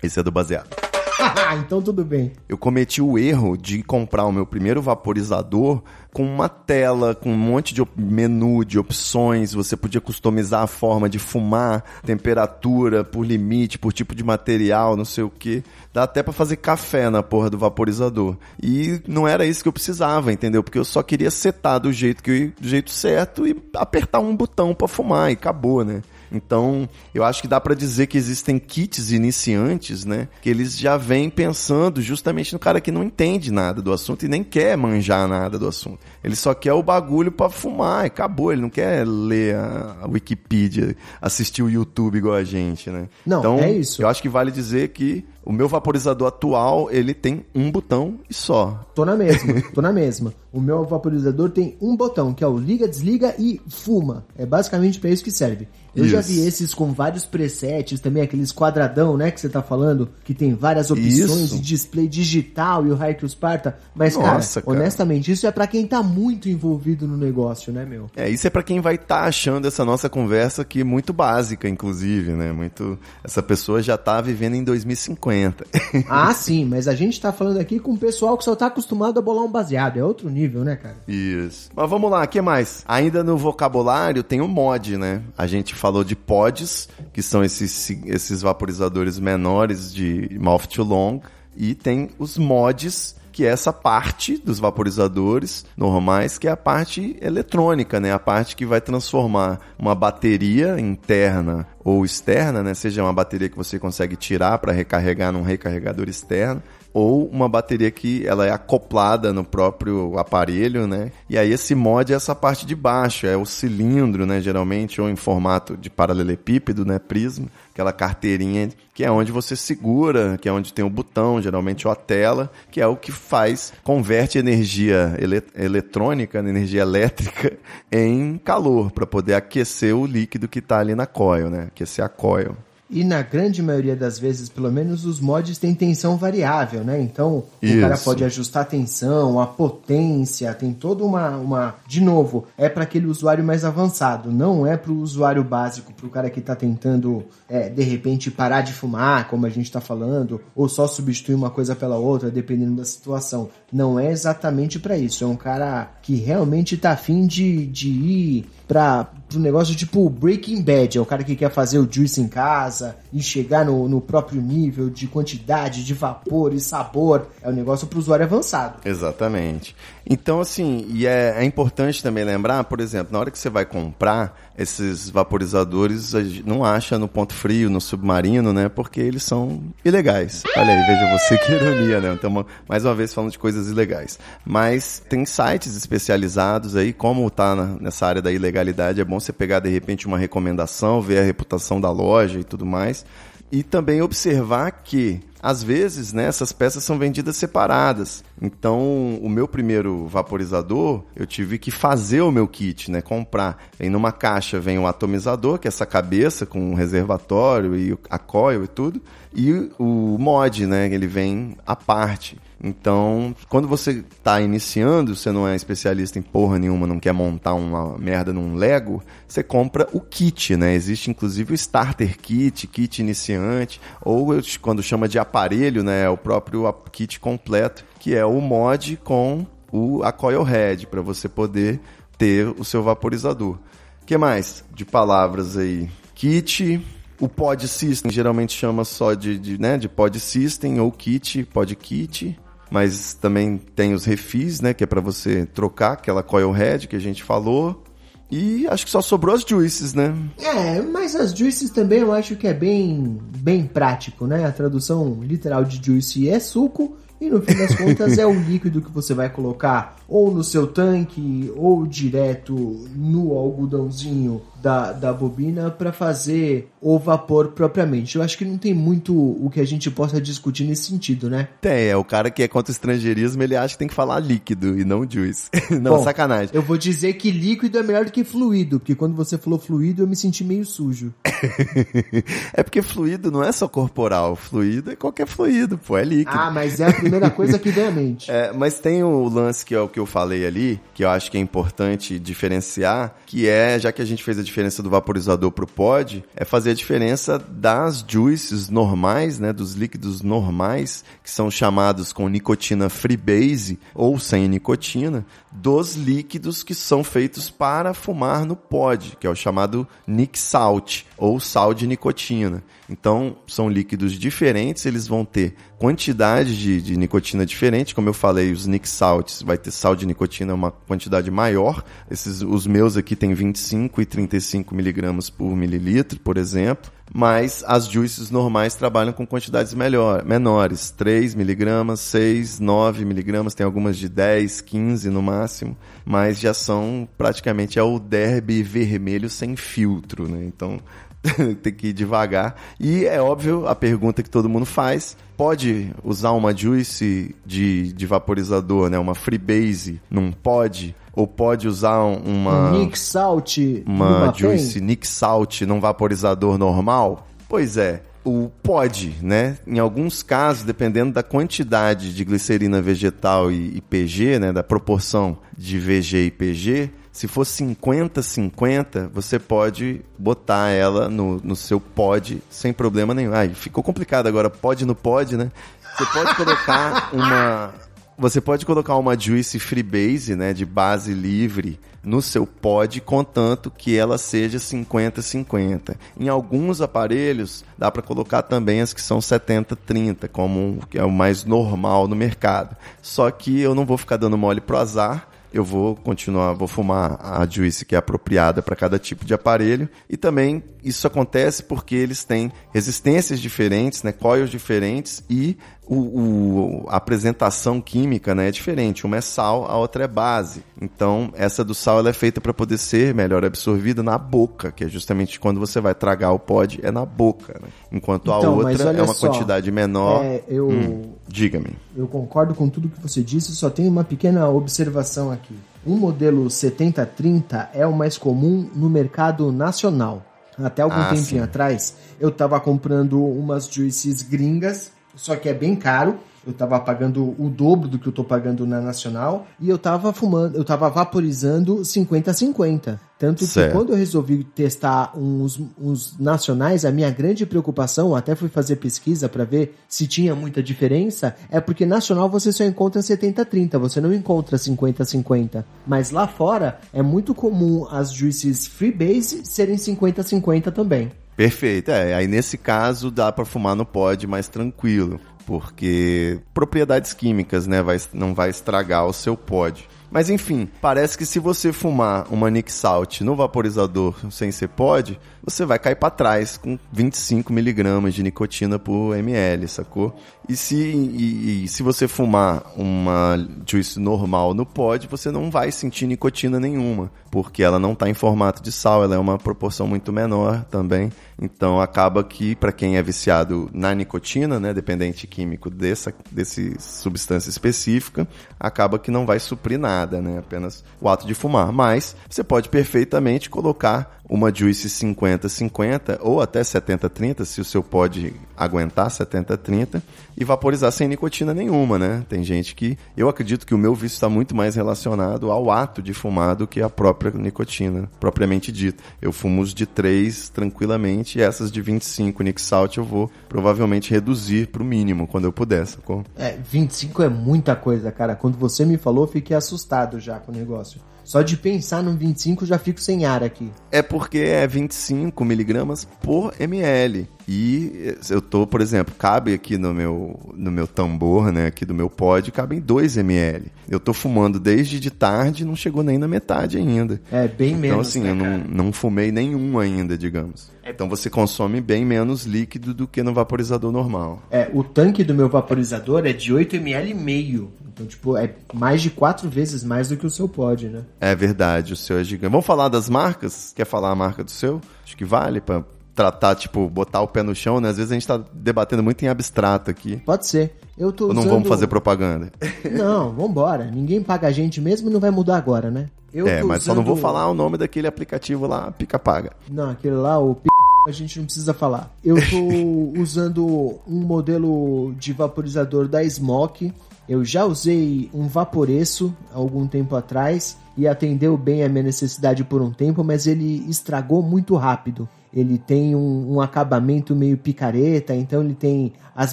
Esse é do baseado. então tudo bem. Eu cometi o erro de comprar o meu primeiro vaporizador com uma tela, com um monte de menu de opções. Você podia customizar a forma de fumar, temperatura, por limite, por tipo de material, não sei o que. Dá até pra fazer café na porra do vaporizador. E não era isso que eu precisava, entendeu? Porque eu só queria setar do jeito que eu- do jeito certo e apertar um botão pra fumar e acabou, né? Então, eu acho que dá pra dizer que existem kits iniciantes, né? Que eles já vêm pensando justamente no cara que não entende nada do assunto e nem quer manjar nada do assunto. Ele só quer o bagulho pra fumar e acabou. Ele não quer ler a, a Wikipedia, assistir o YouTube igual a gente, né? Não, então, é isso. Eu acho que vale dizer que o meu vaporizador atual, ele tem um botão e só. Tô na mesma, tô na mesma. O meu vaporizador tem um botão, que é o liga, desliga e fuma. É basicamente pra isso que serve. Eu já Isso. vi esses com vários presets, também aqueles quadradão, né, que você tá falando, que tem várias opções Isso. de display digital e o Haiku Sparta. Mas, Nossa, cara, cara. honestamente, isso é pra quem tá muito envolvido no negócio, né, meu? É, isso é pra quem vai estar achando essa nossa conversa aqui muito básica, inclusive, né? Muito essa pessoa já tá vivendo em 2050. Ah, sim, mas a gente tá falando aqui com o pessoal que só tá acostumado a bolar um baseado. É outro nível, né, cara? Isso. Mas vamos lá, o que mais? Ainda no vocabulário tem o mod, né? A gente falou de pods, que são esses, esses vaporizadores menores de mouth to long, e tem os mods, que é essa parte dos vaporizadores normais, que é a parte eletrônica, né? A parte que vai transformar uma bateria interna ou externa, né? Seja uma bateria que você consegue tirar para recarregar num recarregador externo, ou uma bateria que ela é acoplada no próprio aparelho, né? E aí esse mod é essa parte de baixo, é o cilindro, né? Geralmente ou em formato de paralelepípedo, né? Prisma, aquela carteirinha que é onde você segura, que é onde tem o botão, geralmente ou a tela, que é o que faz converte energia ele eletrônica, energia elétrica em calor para poder aquecer o líquido que está ali na coil, né? Aquecer a coil. E na grande maioria das vezes, pelo menos, os mods têm tensão variável, né? Então Isso. o cara pode ajustar a tensão, a potência, tem toda uma. uma... De novo, é para aquele usuário mais avançado, não é para o usuário básico, para o cara que está tentando, é, de repente, parar de fumar, como a gente está falando, ou só substituir uma coisa pela outra, dependendo da situação. Não é exatamente para isso. É um cara que realmente está afim de, de ir para um negócio tipo Breaking Bad, é o cara que quer fazer o juice em casa e chegar no, no próprio nível de quantidade, de vapor e sabor. É um negócio para o usuário avançado. Exatamente. Então, assim, e é, é, importante também lembrar, por exemplo, na hora que você vai comprar esses vaporizadores, a gente não acha no ponto frio, no submarino, né? Porque eles são ilegais. Olha aí, veja você que ironia, né? Então, mais uma vez falando de coisas ilegais. Mas tem sites especializados aí, como tá na, nessa área da ilegalidade, é bom você pegar de repente uma recomendação, ver a reputação da loja e tudo mais. E também observar que às vezes, né, essas peças são vendidas separadas. Então, o meu primeiro vaporizador, eu tive que fazer o meu kit, né, comprar. Vem numa caixa, vem o atomizador, que é essa cabeça com reservatório e a coil e tudo, e o mod, né, ele vem à parte. Então, quando você está iniciando, você não é especialista em porra nenhuma, não quer montar uma merda num Lego, você compra o kit, né? Existe inclusive o starter kit, kit iniciante, ou quando chama de aparelho, né, é o próprio kit completo, que é o mod com o a coil head para você poder ter o seu vaporizador. Que mais de palavras aí? Kit, o pod system geralmente chama só de, de, né, de pod system ou kit, pod kit mas também tem os refis, né, que é para você trocar aquela coil head que a gente falou. E acho que só sobrou as juices, né? É, mas as juices também eu acho que é bem, bem prático, né? A tradução literal de juice é suco e no fim das contas é o líquido que você vai colocar ou no seu tanque ou direto no algodãozinho da, da bobina para fazer o vapor propriamente. Eu acho que não tem muito o que a gente possa discutir nesse sentido, né? Tem, é o cara que é contra o estrangeirismo, ele acha que tem que falar líquido e não juice. não, Bom, sacanagem. Eu vou dizer que líquido é melhor do que fluido, porque quando você falou fluido eu me senti meio sujo. é porque fluido não é só corporal, fluido é qualquer fluido, pô, é líquido. Ah, mas é a primeira coisa que vem à mente. É, mas tem o lance que é o que eu falei ali, que eu acho que é importante diferenciar, que é, já que a gente fez a diferença do vaporizador pro pod, é fazer a diferença das juices normais, né, dos líquidos normais, que são chamados com nicotina freebase ou sem nicotina, dos líquidos que são feitos para fumar no pod, que é o chamado Nic Salt ou sal de nicotina. Então, são líquidos diferentes, eles vão ter quantidade de, de nicotina diferente. Como eu falei, os Nic Salts vai ter sal de nicotina uma quantidade maior. Esses, os meus aqui tem 25 e 35 miligramas por mililitro, por exemplo. Mas as juices normais trabalham com quantidades melhor, menores, 3 miligramas, 6, 9 miligramas, tem algumas de 10, 15 no máximo, mas já são praticamente é o derby vermelho sem filtro, né? Então tem que ir devagar. E é óbvio a pergunta que todo mundo faz: pode usar uma juice de, de vaporizador, né? Uma freebase num pod? Ou pode usar uma. Um Nick Salt. Uma juice Nick Salt num vaporizador normal? Pois é o pode, né? Em alguns casos, dependendo da quantidade de glicerina vegetal e, e PG, né, da proporção de VG e PG, se for 50-50, você pode botar ela no, no seu pod sem problema nenhum. Ai, ficou complicado agora, pod no pod, né? Você pode colocar uma. Você pode colocar uma Juice Freebase, né, de base livre, no seu pod, contanto que ela seja 50-50. Em alguns aparelhos, dá para colocar também as que são 70-30, como que é o mais normal no mercado. Só que eu não vou ficar dando mole pro azar eu vou continuar, vou fumar a Juice que é apropriada para cada tipo de aparelho. E também isso acontece porque eles têm resistências diferentes, né, coils diferentes e o, o, a apresentação química né, é diferente. Uma é sal, a outra é base. Então, essa do sal ela é feita para poder ser melhor absorvida na boca, que é justamente quando você vai tragar o pod, é na boca. Né? Enquanto Então, a outra é uma só, quantidade menor. É, eu, Hum, Diga-me. eu concordo com tudo que você disse, só tenho uma pequena observação aqui. O modelo 7030 é o mais comum no mercado nacional. Até algum Ah, tempinho sim. atrás, eu estava comprando umas juices gringas, só que é bem caro. Eu tava pagando o dobro do que eu tô pagando na nacional e eu tava fumando, eu tava vaporizando 50-50. Tanto que Certo. quando eu resolvi testar uns, uns nacionais, a minha grande preocupação, até fui fazer pesquisa para ver se tinha muita diferença, é porque nacional você só encontra 70-30, você não encontra 50-50. Mas lá fora é muito comum as juices freebase serem 50-50 também. Perfeito. É, aí nesse caso dá para fumar no pod mais tranquilo, porque propriedades químicas, né, vai, não vai estragar o seu pod. Mas enfim, parece que se você fumar uma Nick Salt no vaporizador sem ser pod, você vai cair para trás com 25 miligramas de nicotina por ml, sacou? E se, e- e se você fumar uma juice normal no pod, você não vai sentir nicotina nenhuma, porque ela não está em formato de sal, ela é uma proporção muito menor também. Então acaba que para quem é viciado na nicotina, né, dependente químico dessa desse substância específica, acaba que não vai suprir nada, né, apenas o ato de fumar. Mas você pode perfeitamente colocar uma Juice 50-50 ou até 70-30, se o seu pode aguentar 70-30, e vaporizar sem nicotina nenhuma, né? Tem gente que. Eu acredito que o meu vício está muito mais relacionado ao ato de fumar do que a própria nicotina, propriamente dita. Eu fumo os de 3 tranquilamente e essas de 25 Nick Salt eu vou provavelmente reduzir para o mínimo quando eu puder, sacou? É, 25 é muita coisa, cara. Quando você me falou, eu fiquei assustado já com o negócio. Só de pensar no 25 já fico sem ar aqui. É porque é 25 miligramas por ml. E eu tô, por exemplo, cabe aqui no meu, no meu tambor, né, aqui do meu pod, cabem 2 ml. Eu tô fumando desde de tarde e não chegou nem na metade ainda. É, bem Então, menos. assim, né, eu não, não fumei nenhum ainda, digamos. Então você consome bem menos líquido do que no vaporizador normal. É, o tanque do meu vaporizador é de 8 ml e meio. Então, tipo, é mais de quatro vezes mais do que o seu pod, né? É verdade, o seu é gigante. Vamos falar das marcas? Quer falar a marca do seu? Acho que vale pra tratar, tipo, botar o pé no chão, né? Às vezes a gente tá debatendo muito em abstrato aqui. Pode ser. Eu tô Ou não usando... vamos fazer propaganda? Não, vambora. Ninguém paga a gente mesmo e não vai mudar agora, né? Eu é, mas só não vou usando- falar o nome daquele aplicativo lá, Pica Paga. Não, aquele lá, o p... a gente não precisa falar. Eu tô usando um modelo de vaporizador da Smoke. Eu já usei um Vaporeço algum tempo atrás e atendeu bem a minha necessidade por um tempo, mas ele estragou muito rápido. Ele tem um, um acabamento meio picareta, então ele tem as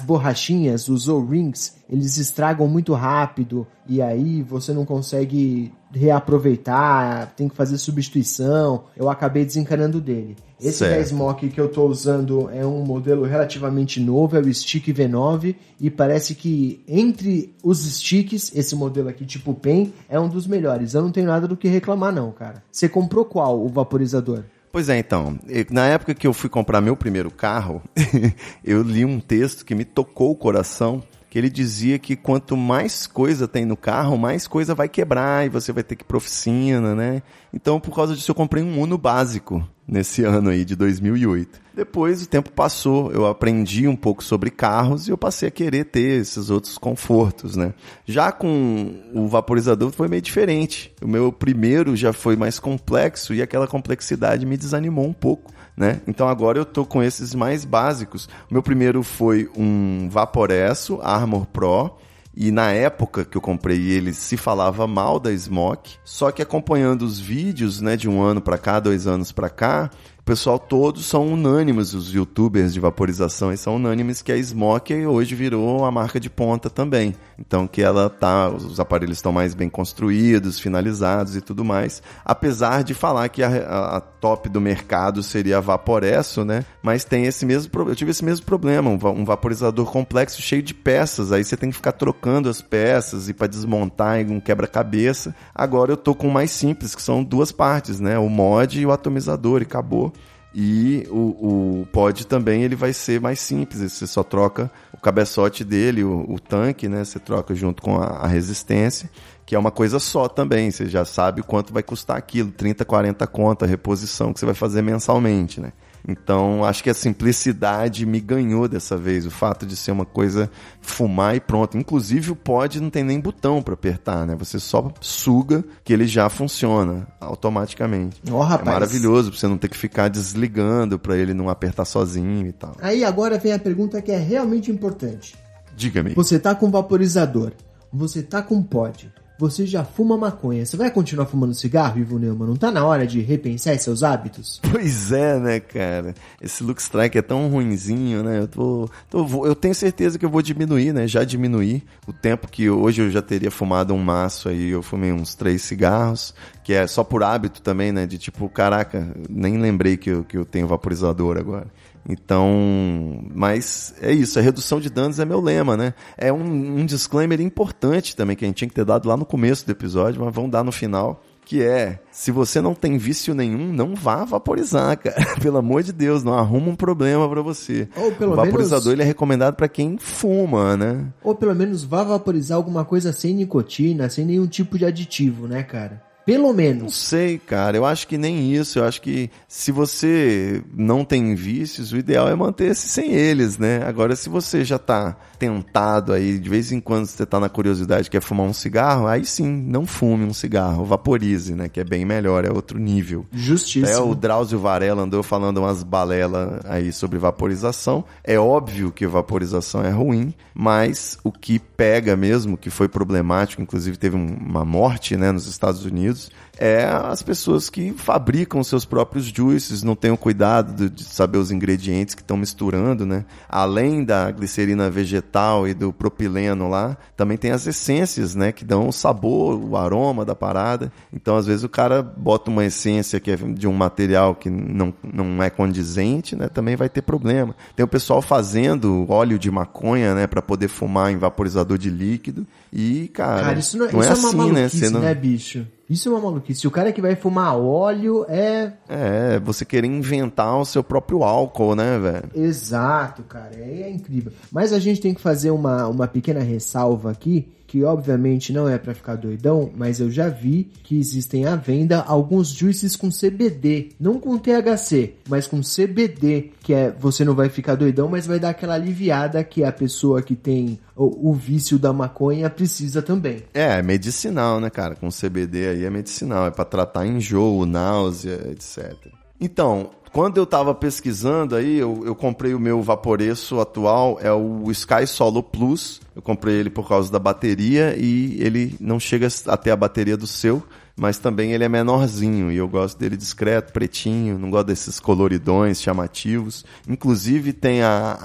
borrachinhas, os O-rings, eles estragam muito rápido e aí você não consegue reaproveitar, tem que fazer substituição. Eu acabei desencanando dele. Esse Certo. da Smoke que eu tô usando é um modelo relativamente novo, é o Stick V9 e parece que entre os sticks, esse modelo aqui tipo PEN é um dos melhores. Eu não tenho nada do que reclamar não, cara. Você comprou qual o vaporizador? Pois é, então, na época que eu fui comprar meu primeiro carro, eu li um texto que me tocou o coração, que ele dizia que quanto mais coisa tem no carro, mais coisa vai quebrar e você vai ter que ir pra oficina, né? Então, por causa disso, eu comprei um Uno básico nesse ano aí de 2008. Depois o tempo passou, eu aprendi um pouco sobre carros e eu passei a querer ter esses outros confortos, né? Já com o vaporizador foi meio diferente. O meu primeiro já foi mais complexo e aquela complexidade me desanimou um pouco, né? Então agora eu tô com esses mais básicos. O meu primeiro foi um Vaporesso Armor Pro. E na época que eu comprei ele, se falava mal da Smoke. Só que acompanhando os vídeos, né, de um ano pra cá, dois anos pra cá, pessoal todos são unânimes, os youtubers de vaporização, são unânimes que a Smoke hoje virou a marca de ponta também. Então que ela tá, os aparelhos estão mais bem construídos, finalizados e tudo mais. Apesar de falar que a, a, top do mercado seria a Vaporesso, né? Mas tem esse mesmo eu tive esse mesmo problema, um, um vaporizador complexo cheio de peças, aí você tem que ficar trocando as peças e para desmontar em um quebra-cabeça. Agora eu tô com o mais simples, que são duas partes, né? O mod e o atomizador e acabou. E o, o pod também ele vai ser mais simples, você só troca o cabeçote dele, o, o tanque, né? Você troca junto com a, a, resistência, que é uma coisa só também. Você já sabe quanto vai custar aquilo, 30, 40 conta, a reposição que você vai fazer mensalmente, né? Então, acho que a simplicidade me ganhou dessa vez. O fato de ser uma coisa fumar e pronto. Inclusive, o pod não tem nem botão para apertar, né? Você só suga que ele já funciona automaticamente. Oh, rapaz. É maravilhoso pra você não ter que ficar desligando para ele não apertar sozinho e tal. Aí agora vem a pergunta que é realmente importante. Diga-me. Você tá com vaporizador, você tá com pod, você já fuma maconha. Você vai continuar fumando cigarro, Ivo Neumann? Não tá na hora de repensar seus hábitos? Pois é, né, cara? Esse look strike é tão ruinzinho, né? Eu, tô, tô, eu tenho certeza que eu vou diminuir, né? Já diminuí o tempo que hoje eu já teria fumado um maço aí. Eu fumei uns três cigarros, que é só por hábito também, né? De tipo, caraca, nem lembrei que eu, que eu tenho vaporizador agora. Então, mas é isso, a redução de danos é meu lema, né? É um, um disclaimer importante também que a gente tinha que ter dado lá no começo do episódio, mas vamos dar no final que é, se você não tem vício nenhum, não vá vaporizar, cara. Pelo amor de Deus, não arruma um problema para você. Ou pelo o vaporizador menos... ele é recomendado para quem fuma, né? Ou pelo menos vá vaporizar alguma coisa sem nicotina, sem nenhum tipo de aditivo, né, cara? Pelo menos. Não sei, cara. Eu acho que nem isso. Eu acho que se você não tem vícios, o ideal é manter-se sem eles, né? Agora, se você já tá tentado aí, de vez em quando você tá na curiosidade quer fumar um cigarro, aí sim, não fume um cigarro, vaporize, né? Que é bem melhor, é outro nível. Justíssimo. É, o Drauzio Varela andou falando umas balelas aí sobre vaporização. É óbvio que vaporização é ruim, mas o que pega mesmo, que foi problemático, inclusive teve uma morte, né, nos Estados Unidos, é as pessoas que fabricam seus próprios juices, não têm o cuidado de saber os ingredientes que estão misturando, né? Além da glicerina vegetal e do propileno lá, também tem as essências, né? Que dão o sabor, o aroma da parada. Então, às vezes, o cara bota uma essência que é de um material que não, não é condizente, né? Também vai ter problema. Tem o pessoal fazendo óleo de maconha, né? Para poder fumar em vaporizador de líquido. E, cara, cara isso não, não isso é, é uma assim, né? Você não... né, bicho? Isso é uma maluquice. O cara que vai fumar óleo é. É, você querer inventar o seu próprio álcool, né, velho? Exato, cara. É, é incrível. Mas a gente tem que fazer uma, uma pequena ressalva aqui que obviamente não é para ficar doidão, mas eu já vi que existem à venda alguns juices com CBD, não com THC, mas com CBD, que é você não vai ficar doidão, mas vai dar aquela aliviada que a pessoa que tem o, o vício da maconha precisa também. É, é medicinal, né, cara? Com CBD aí é medicinal, é para tratar enjoo, náusea, etc. Então, quando eu tava pesquisando aí, eu, eu comprei o meu Vaporeço atual, é o Sky Solo Plus. Eu comprei ele por causa da bateria e ele não chega até a bateria do seu, mas também ele é menorzinho e eu gosto dele discreto, pretinho, não gosto desses coloridões chamativos. Inclusive tem a,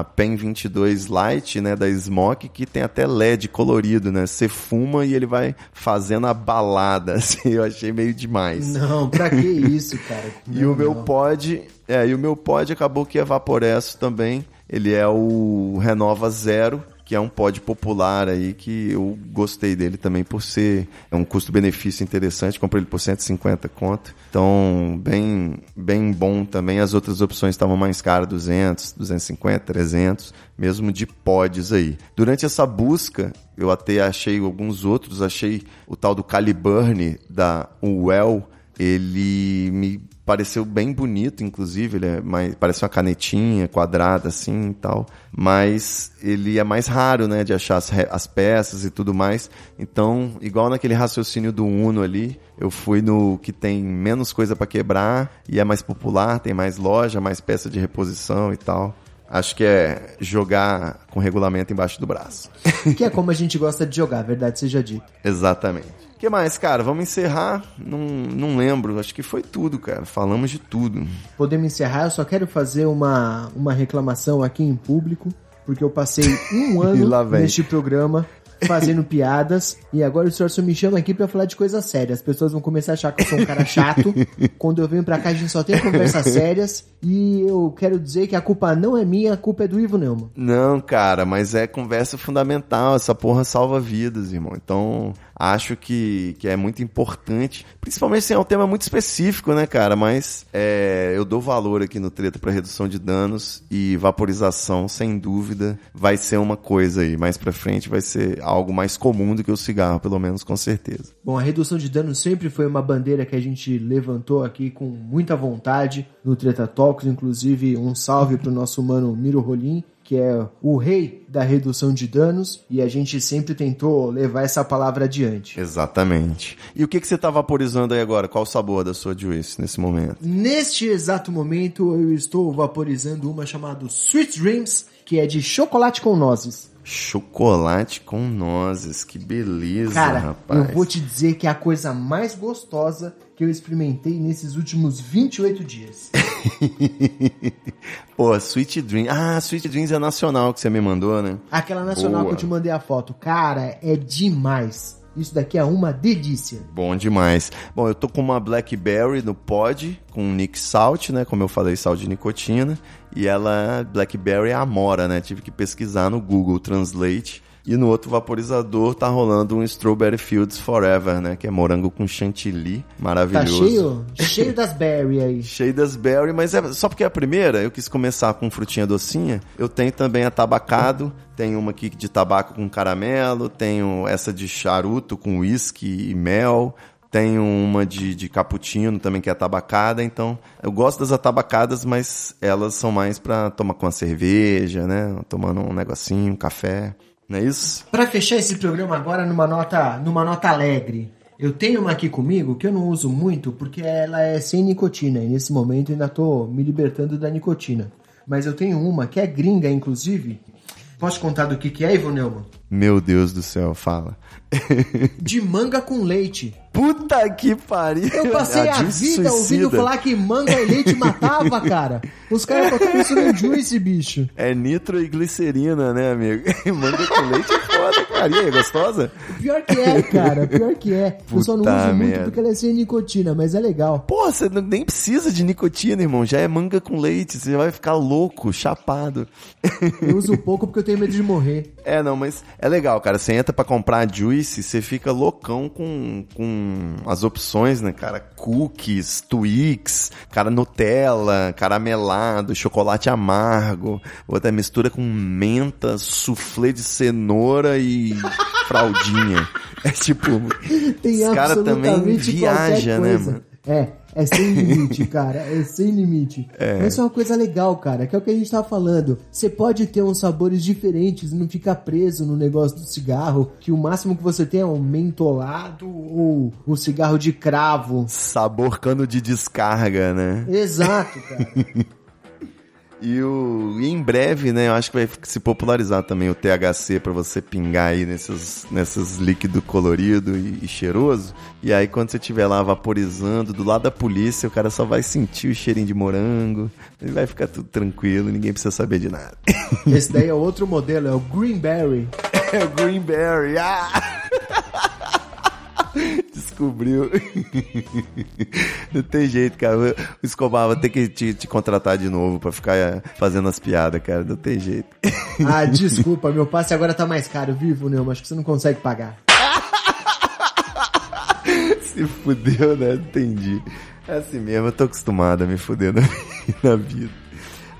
a Pen 22 Lite, né, da Smoke, que tem até LED colorido, né? Você fuma e ele vai fazendo a balada, assim, eu achei meio demais. Não, pra que isso, cara? e o meu pod, é, e o meu pod acabou que Vaporesso também. Ele é o Renova Zero, que é um pod popular aí que eu gostei dele também por ser é um custo-benefício interessante, comprei ele por 150 conto. Então, bem bem bom também. As outras opções estavam mais caras, 200, 250, 300, mesmo de pods aí. Durante essa busca, eu até achei alguns outros, achei o tal do Caliburn da Well, ele me pareceu bem bonito, inclusive, ele é mais, parece uma canetinha quadrada assim e tal, mas ele é mais raro, né, de achar as, as peças e tudo mais. Então, igual naquele raciocínio do Uno ali, eu fui no que tem menos coisa para quebrar e é mais popular, tem mais loja, mais peça de reposição e tal. Acho que é jogar com regulamento embaixo do braço. Que é como a gente gosta de jogar, verdade seja dita. Exatamente. O que mais, cara? Vamos encerrar? Não, não lembro. Acho que foi tudo, cara. Falamos de tudo. Podemos encerrar, eu só quero fazer uma, uma reclamação aqui em público, porque eu passei um ano neste programa fazendo piadas e agora o senhor só me chama aqui pra falar de coisas sérias. As pessoas vão começar a achar que eu sou um cara chato. Quando eu venho pra cá a gente só tem conversas sérias e eu quero dizer que a culpa não é minha, a culpa é do Ivo Neumann. Não, cara, mas é conversa fundamental. Essa porra salva vidas, irmão. Então, acho que, que é muito importante. Principalmente assim, é um tema muito específico, né, cara? Mas é, eu dou valor aqui no treta pra redução de danos e vaporização, sem dúvida, vai ser uma coisa aí. Mais pra frente vai ser algo mais comum do que o cigarro, pelo menos com certeza. Bom, a redução de danos sempre foi uma bandeira que a gente levantou aqui com muita vontade no Treta Talks, inclusive um salve pro nosso mano Miro Rolim, que é o rei da redução de danos, e a gente sempre tentou levar essa palavra adiante. Exatamente. E o que, que você tá vaporizando aí agora? Qual o sabor da sua Juice nesse momento? Neste exato momento, eu estou vaporizando uma chamada Sweet Dreams, que é de chocolate com nozes. Chocolate com nozes, que beleza, Cara, rapaz. eu vou te dizer que é a coisa mais gostosa que eu experimentei nesses últimos 28 dias. Pô, Sweet Dreams. Ah, Sweet Dreams é nacional que você me mandou, né? Aquela nacional Boa. que eu te mandei a foto. Cara, é demais. Isso daqui é uma delícia. Bom demais. Bom, eu tô com uma Blackberry no pod, com Nick Salt, né? Como eu falei, sal de nicotina. E ela, Blackberry é Amora, né? Tive que pesquisar no Google Translate. E no outro vaporizador tá rolando um Strawberry Fields Forever, né? Que é morango com chantilly. Tá Maravilhoso. cheio, cheio das berry aí. Cheio das berry, mas é só porque é a primeira, eu quis começar com frutinha docinha. Eu tenho também a tabacado, tem uma aqui de tabaco com caramelo, tenho essa de charuto com whisky e mel. Tenho uma de, de cappuccino também que é tabacada, então eu gosto das atabacadas, mas elas são mais pra tomar com uma cerveja, né? Tomando um negocinho, um café, não é isso? Pra fechar esse programa agora numa nota, numa nota alegre. Eu tenho uma aqui comigo que eu não uso muito porque ela é sem nicotina e nesse momento ainda tô me libertando da nicotina. Mas eu tenho uma que é gringa, inclusive. Posso contar do que, que é, Ivo Neumann? Meu Deus do céu, fala. De manga com leite. Puta que pariu! Eu passei a, Juice vida ouvindo falar que manga e leite matava, cara. Os caras botaram isso no juice, bicho. É nitro e glicerina, né, amigo? Manga com leite é foda, cara. E aí, gostosa? Pior que é, cara. Pior que é. eu só não Puta uso muito merda. porque ela é sem nicotina, mas é legal. Pô, você nem precisa de nicotina, irmão. Já é manga com leite. Você vai ficar louco, chapado. Eu uso pouco porque eu tenho medo de morrer. É, não, mas é legal, cara. Você entra pra comprar a Juice, você fica loucão com, com as opções, né, cara? Cookies, Twix, cara, Nutella, caramelado, chocolate amargo, outra mistura com menta, soufflé de cenoura e fraldinha. É tipo, Tem os caras também qualquer né, mano? É, é sem limite, cara. É sem limite. Mas isso é uma coisa legal, cara, que é o que a gente tava falando. Você pode ter uns sabores diferentes e não ficar preso no negócio do cigarro, que o máximo que você tem é um mentolado ou o cigarro de cravo. Sabor cano de descarga, né? Exato, cara. E, o, e em breve, né, eu acho que vai se popularizar também o THC pra você pingar aí nesses, nesses líquido colorido e, e cheiroso. E aí quando você estiver lá vaporizando do lado da polícia, o cara só vai sentir o cheirinho de morango. Ele vai ficar tudo tranquilo, ninguém precisa saber de nada. Esse daí é outro modelo, é o Greenberry. É o Greenberry. Ah! Descobriu. Não tem jeito, cara. O Escobar vai ter que te, te contratar de novo pra ficar eh, fazendo as piadas, cara. Não tem jeito. Ah, desculpa, meu passe agora tá mais caro, vivo, Neumann. Acho que você não consegue pagar. Se fudeu, né? Entendi. É assim mesmo, eu tô acostumado a me fuder na, na vida.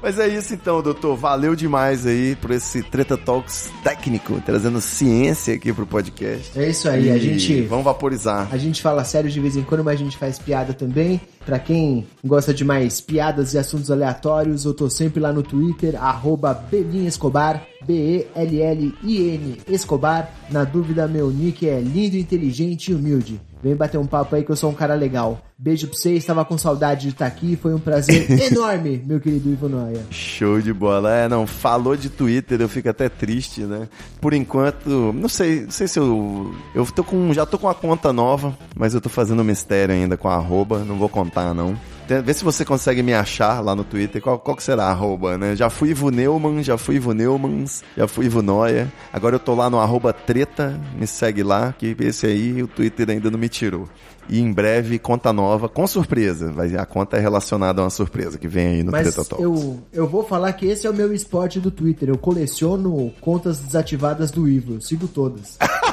Mas é isso então, doutor. Valeu demais aí por esse Treta Talks técnico, trazendo ciência aqui pro podcast. É isso aí, a E gente. Vamos vaporizar. A gente fala sério de vez em quando, mas a gente faz piada também. Pra quem gosta de mais piadas e assuntos aleatórios, eu tô sempre lá no Twitter, arroba Belin Escobar, B-E-L-L-I-N Escobar. Na dúvida, meu nick é lindo, inteligente e humilde. Vem bater um papo aí que eu sou um cara legal. Beijo pra você, estava com saudade de estar aqui, foi um prazer enorme, meu querido Ivo Noia. Show de bola. É, não, falou de Twitter, eu fico até triste, né? Por enquanto, não sei, não sei se eu eu tô com já tô com uma conta nova, mas eu tô fazendo mistério ainda com a arroba, não vou contar não. Vê se você consegue me achar lá no Twitter. Qual, qual que será a arroba, né? Já fui Ivo Neumann, já fui Ivo Neumans, já fui Ivo Noia. Agora eu tô lá no arroba treta, me segue lá, que esse aí o Twitter ainda não me tirou. E em breve, conta nova, com surpresa. Vai, a conta é relacionada a uma surpresa que vem aí no Mas Treta Talks. eu, eu vou falar que esse é o meu esporte do Twitter. Eu coleciono contas desativadas do Ivo. Eu sigo todas.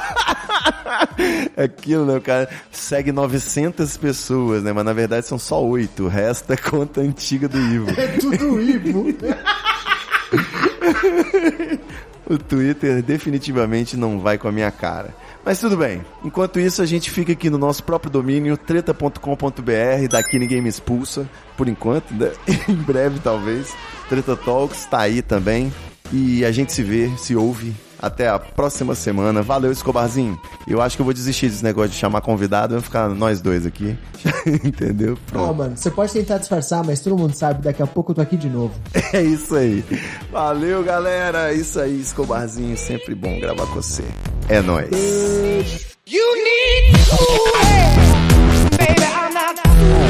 Aquilo, né? O cara segue 900 pessoas, né? Mas na verdade são só oito. O resto é conta antiga do Ivo. É tudo Ivo. o Twitter definitivamente não vai com a minha cara. Mas tudo bem. Enquanto isso, a gente fica aqui no nosso próprio domínio, treta.com.br. Daqui ninguém me expulsa, por enquanto, né? em breve talvez. Treta Talks tá aí também. E a gente se vê, se ouve. Até a próxima semana. Valeu, Escobarzinho. Eu acho que eu vou desistir desse negócio de chamar convidado. Vamos ficar nós dois aqui. Entendeu? Ó, Pronto. mano, você pode tentar disfarçar, mas todo mundo sabe, daqui a pouco eu tô aqui de novo. É isso aí. Valeu, galera. É isso aí, Escobarzinho. Sempre bom gravar com você. É nóis. You need cooling, baby. I'm not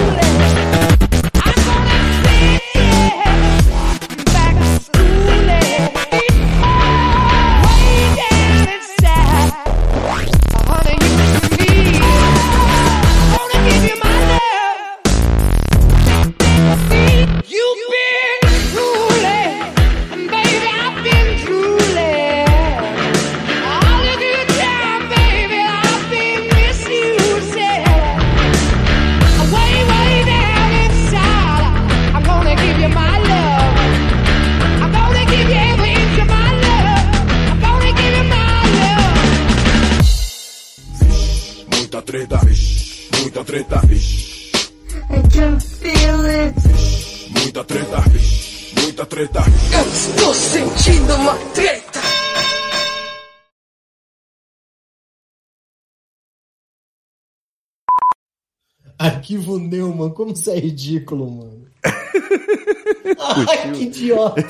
Arquivo Neumann, como isso é ridículo, mano. Ai, que idiota.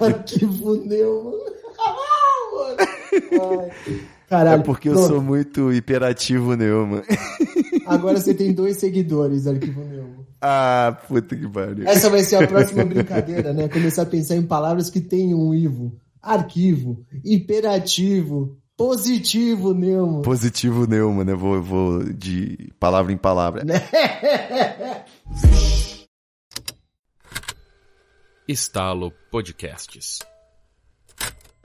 Arquivo Neumann. Ai. Caralho. É porque eu pronto. sou muito hiperativo, Neumann. Agora você tem dois seguidores, Arquivo Neumann. Ah, puta que pariu. Essa vai ser a próxima brincadeira, né? Começar a pensar em palavras que tenham um Ivo. Arquivo, hiperativo, positivo, Neumann. Positivo Neumann, né? Vou, vou de palavra em palavra. Estalo Podcasts.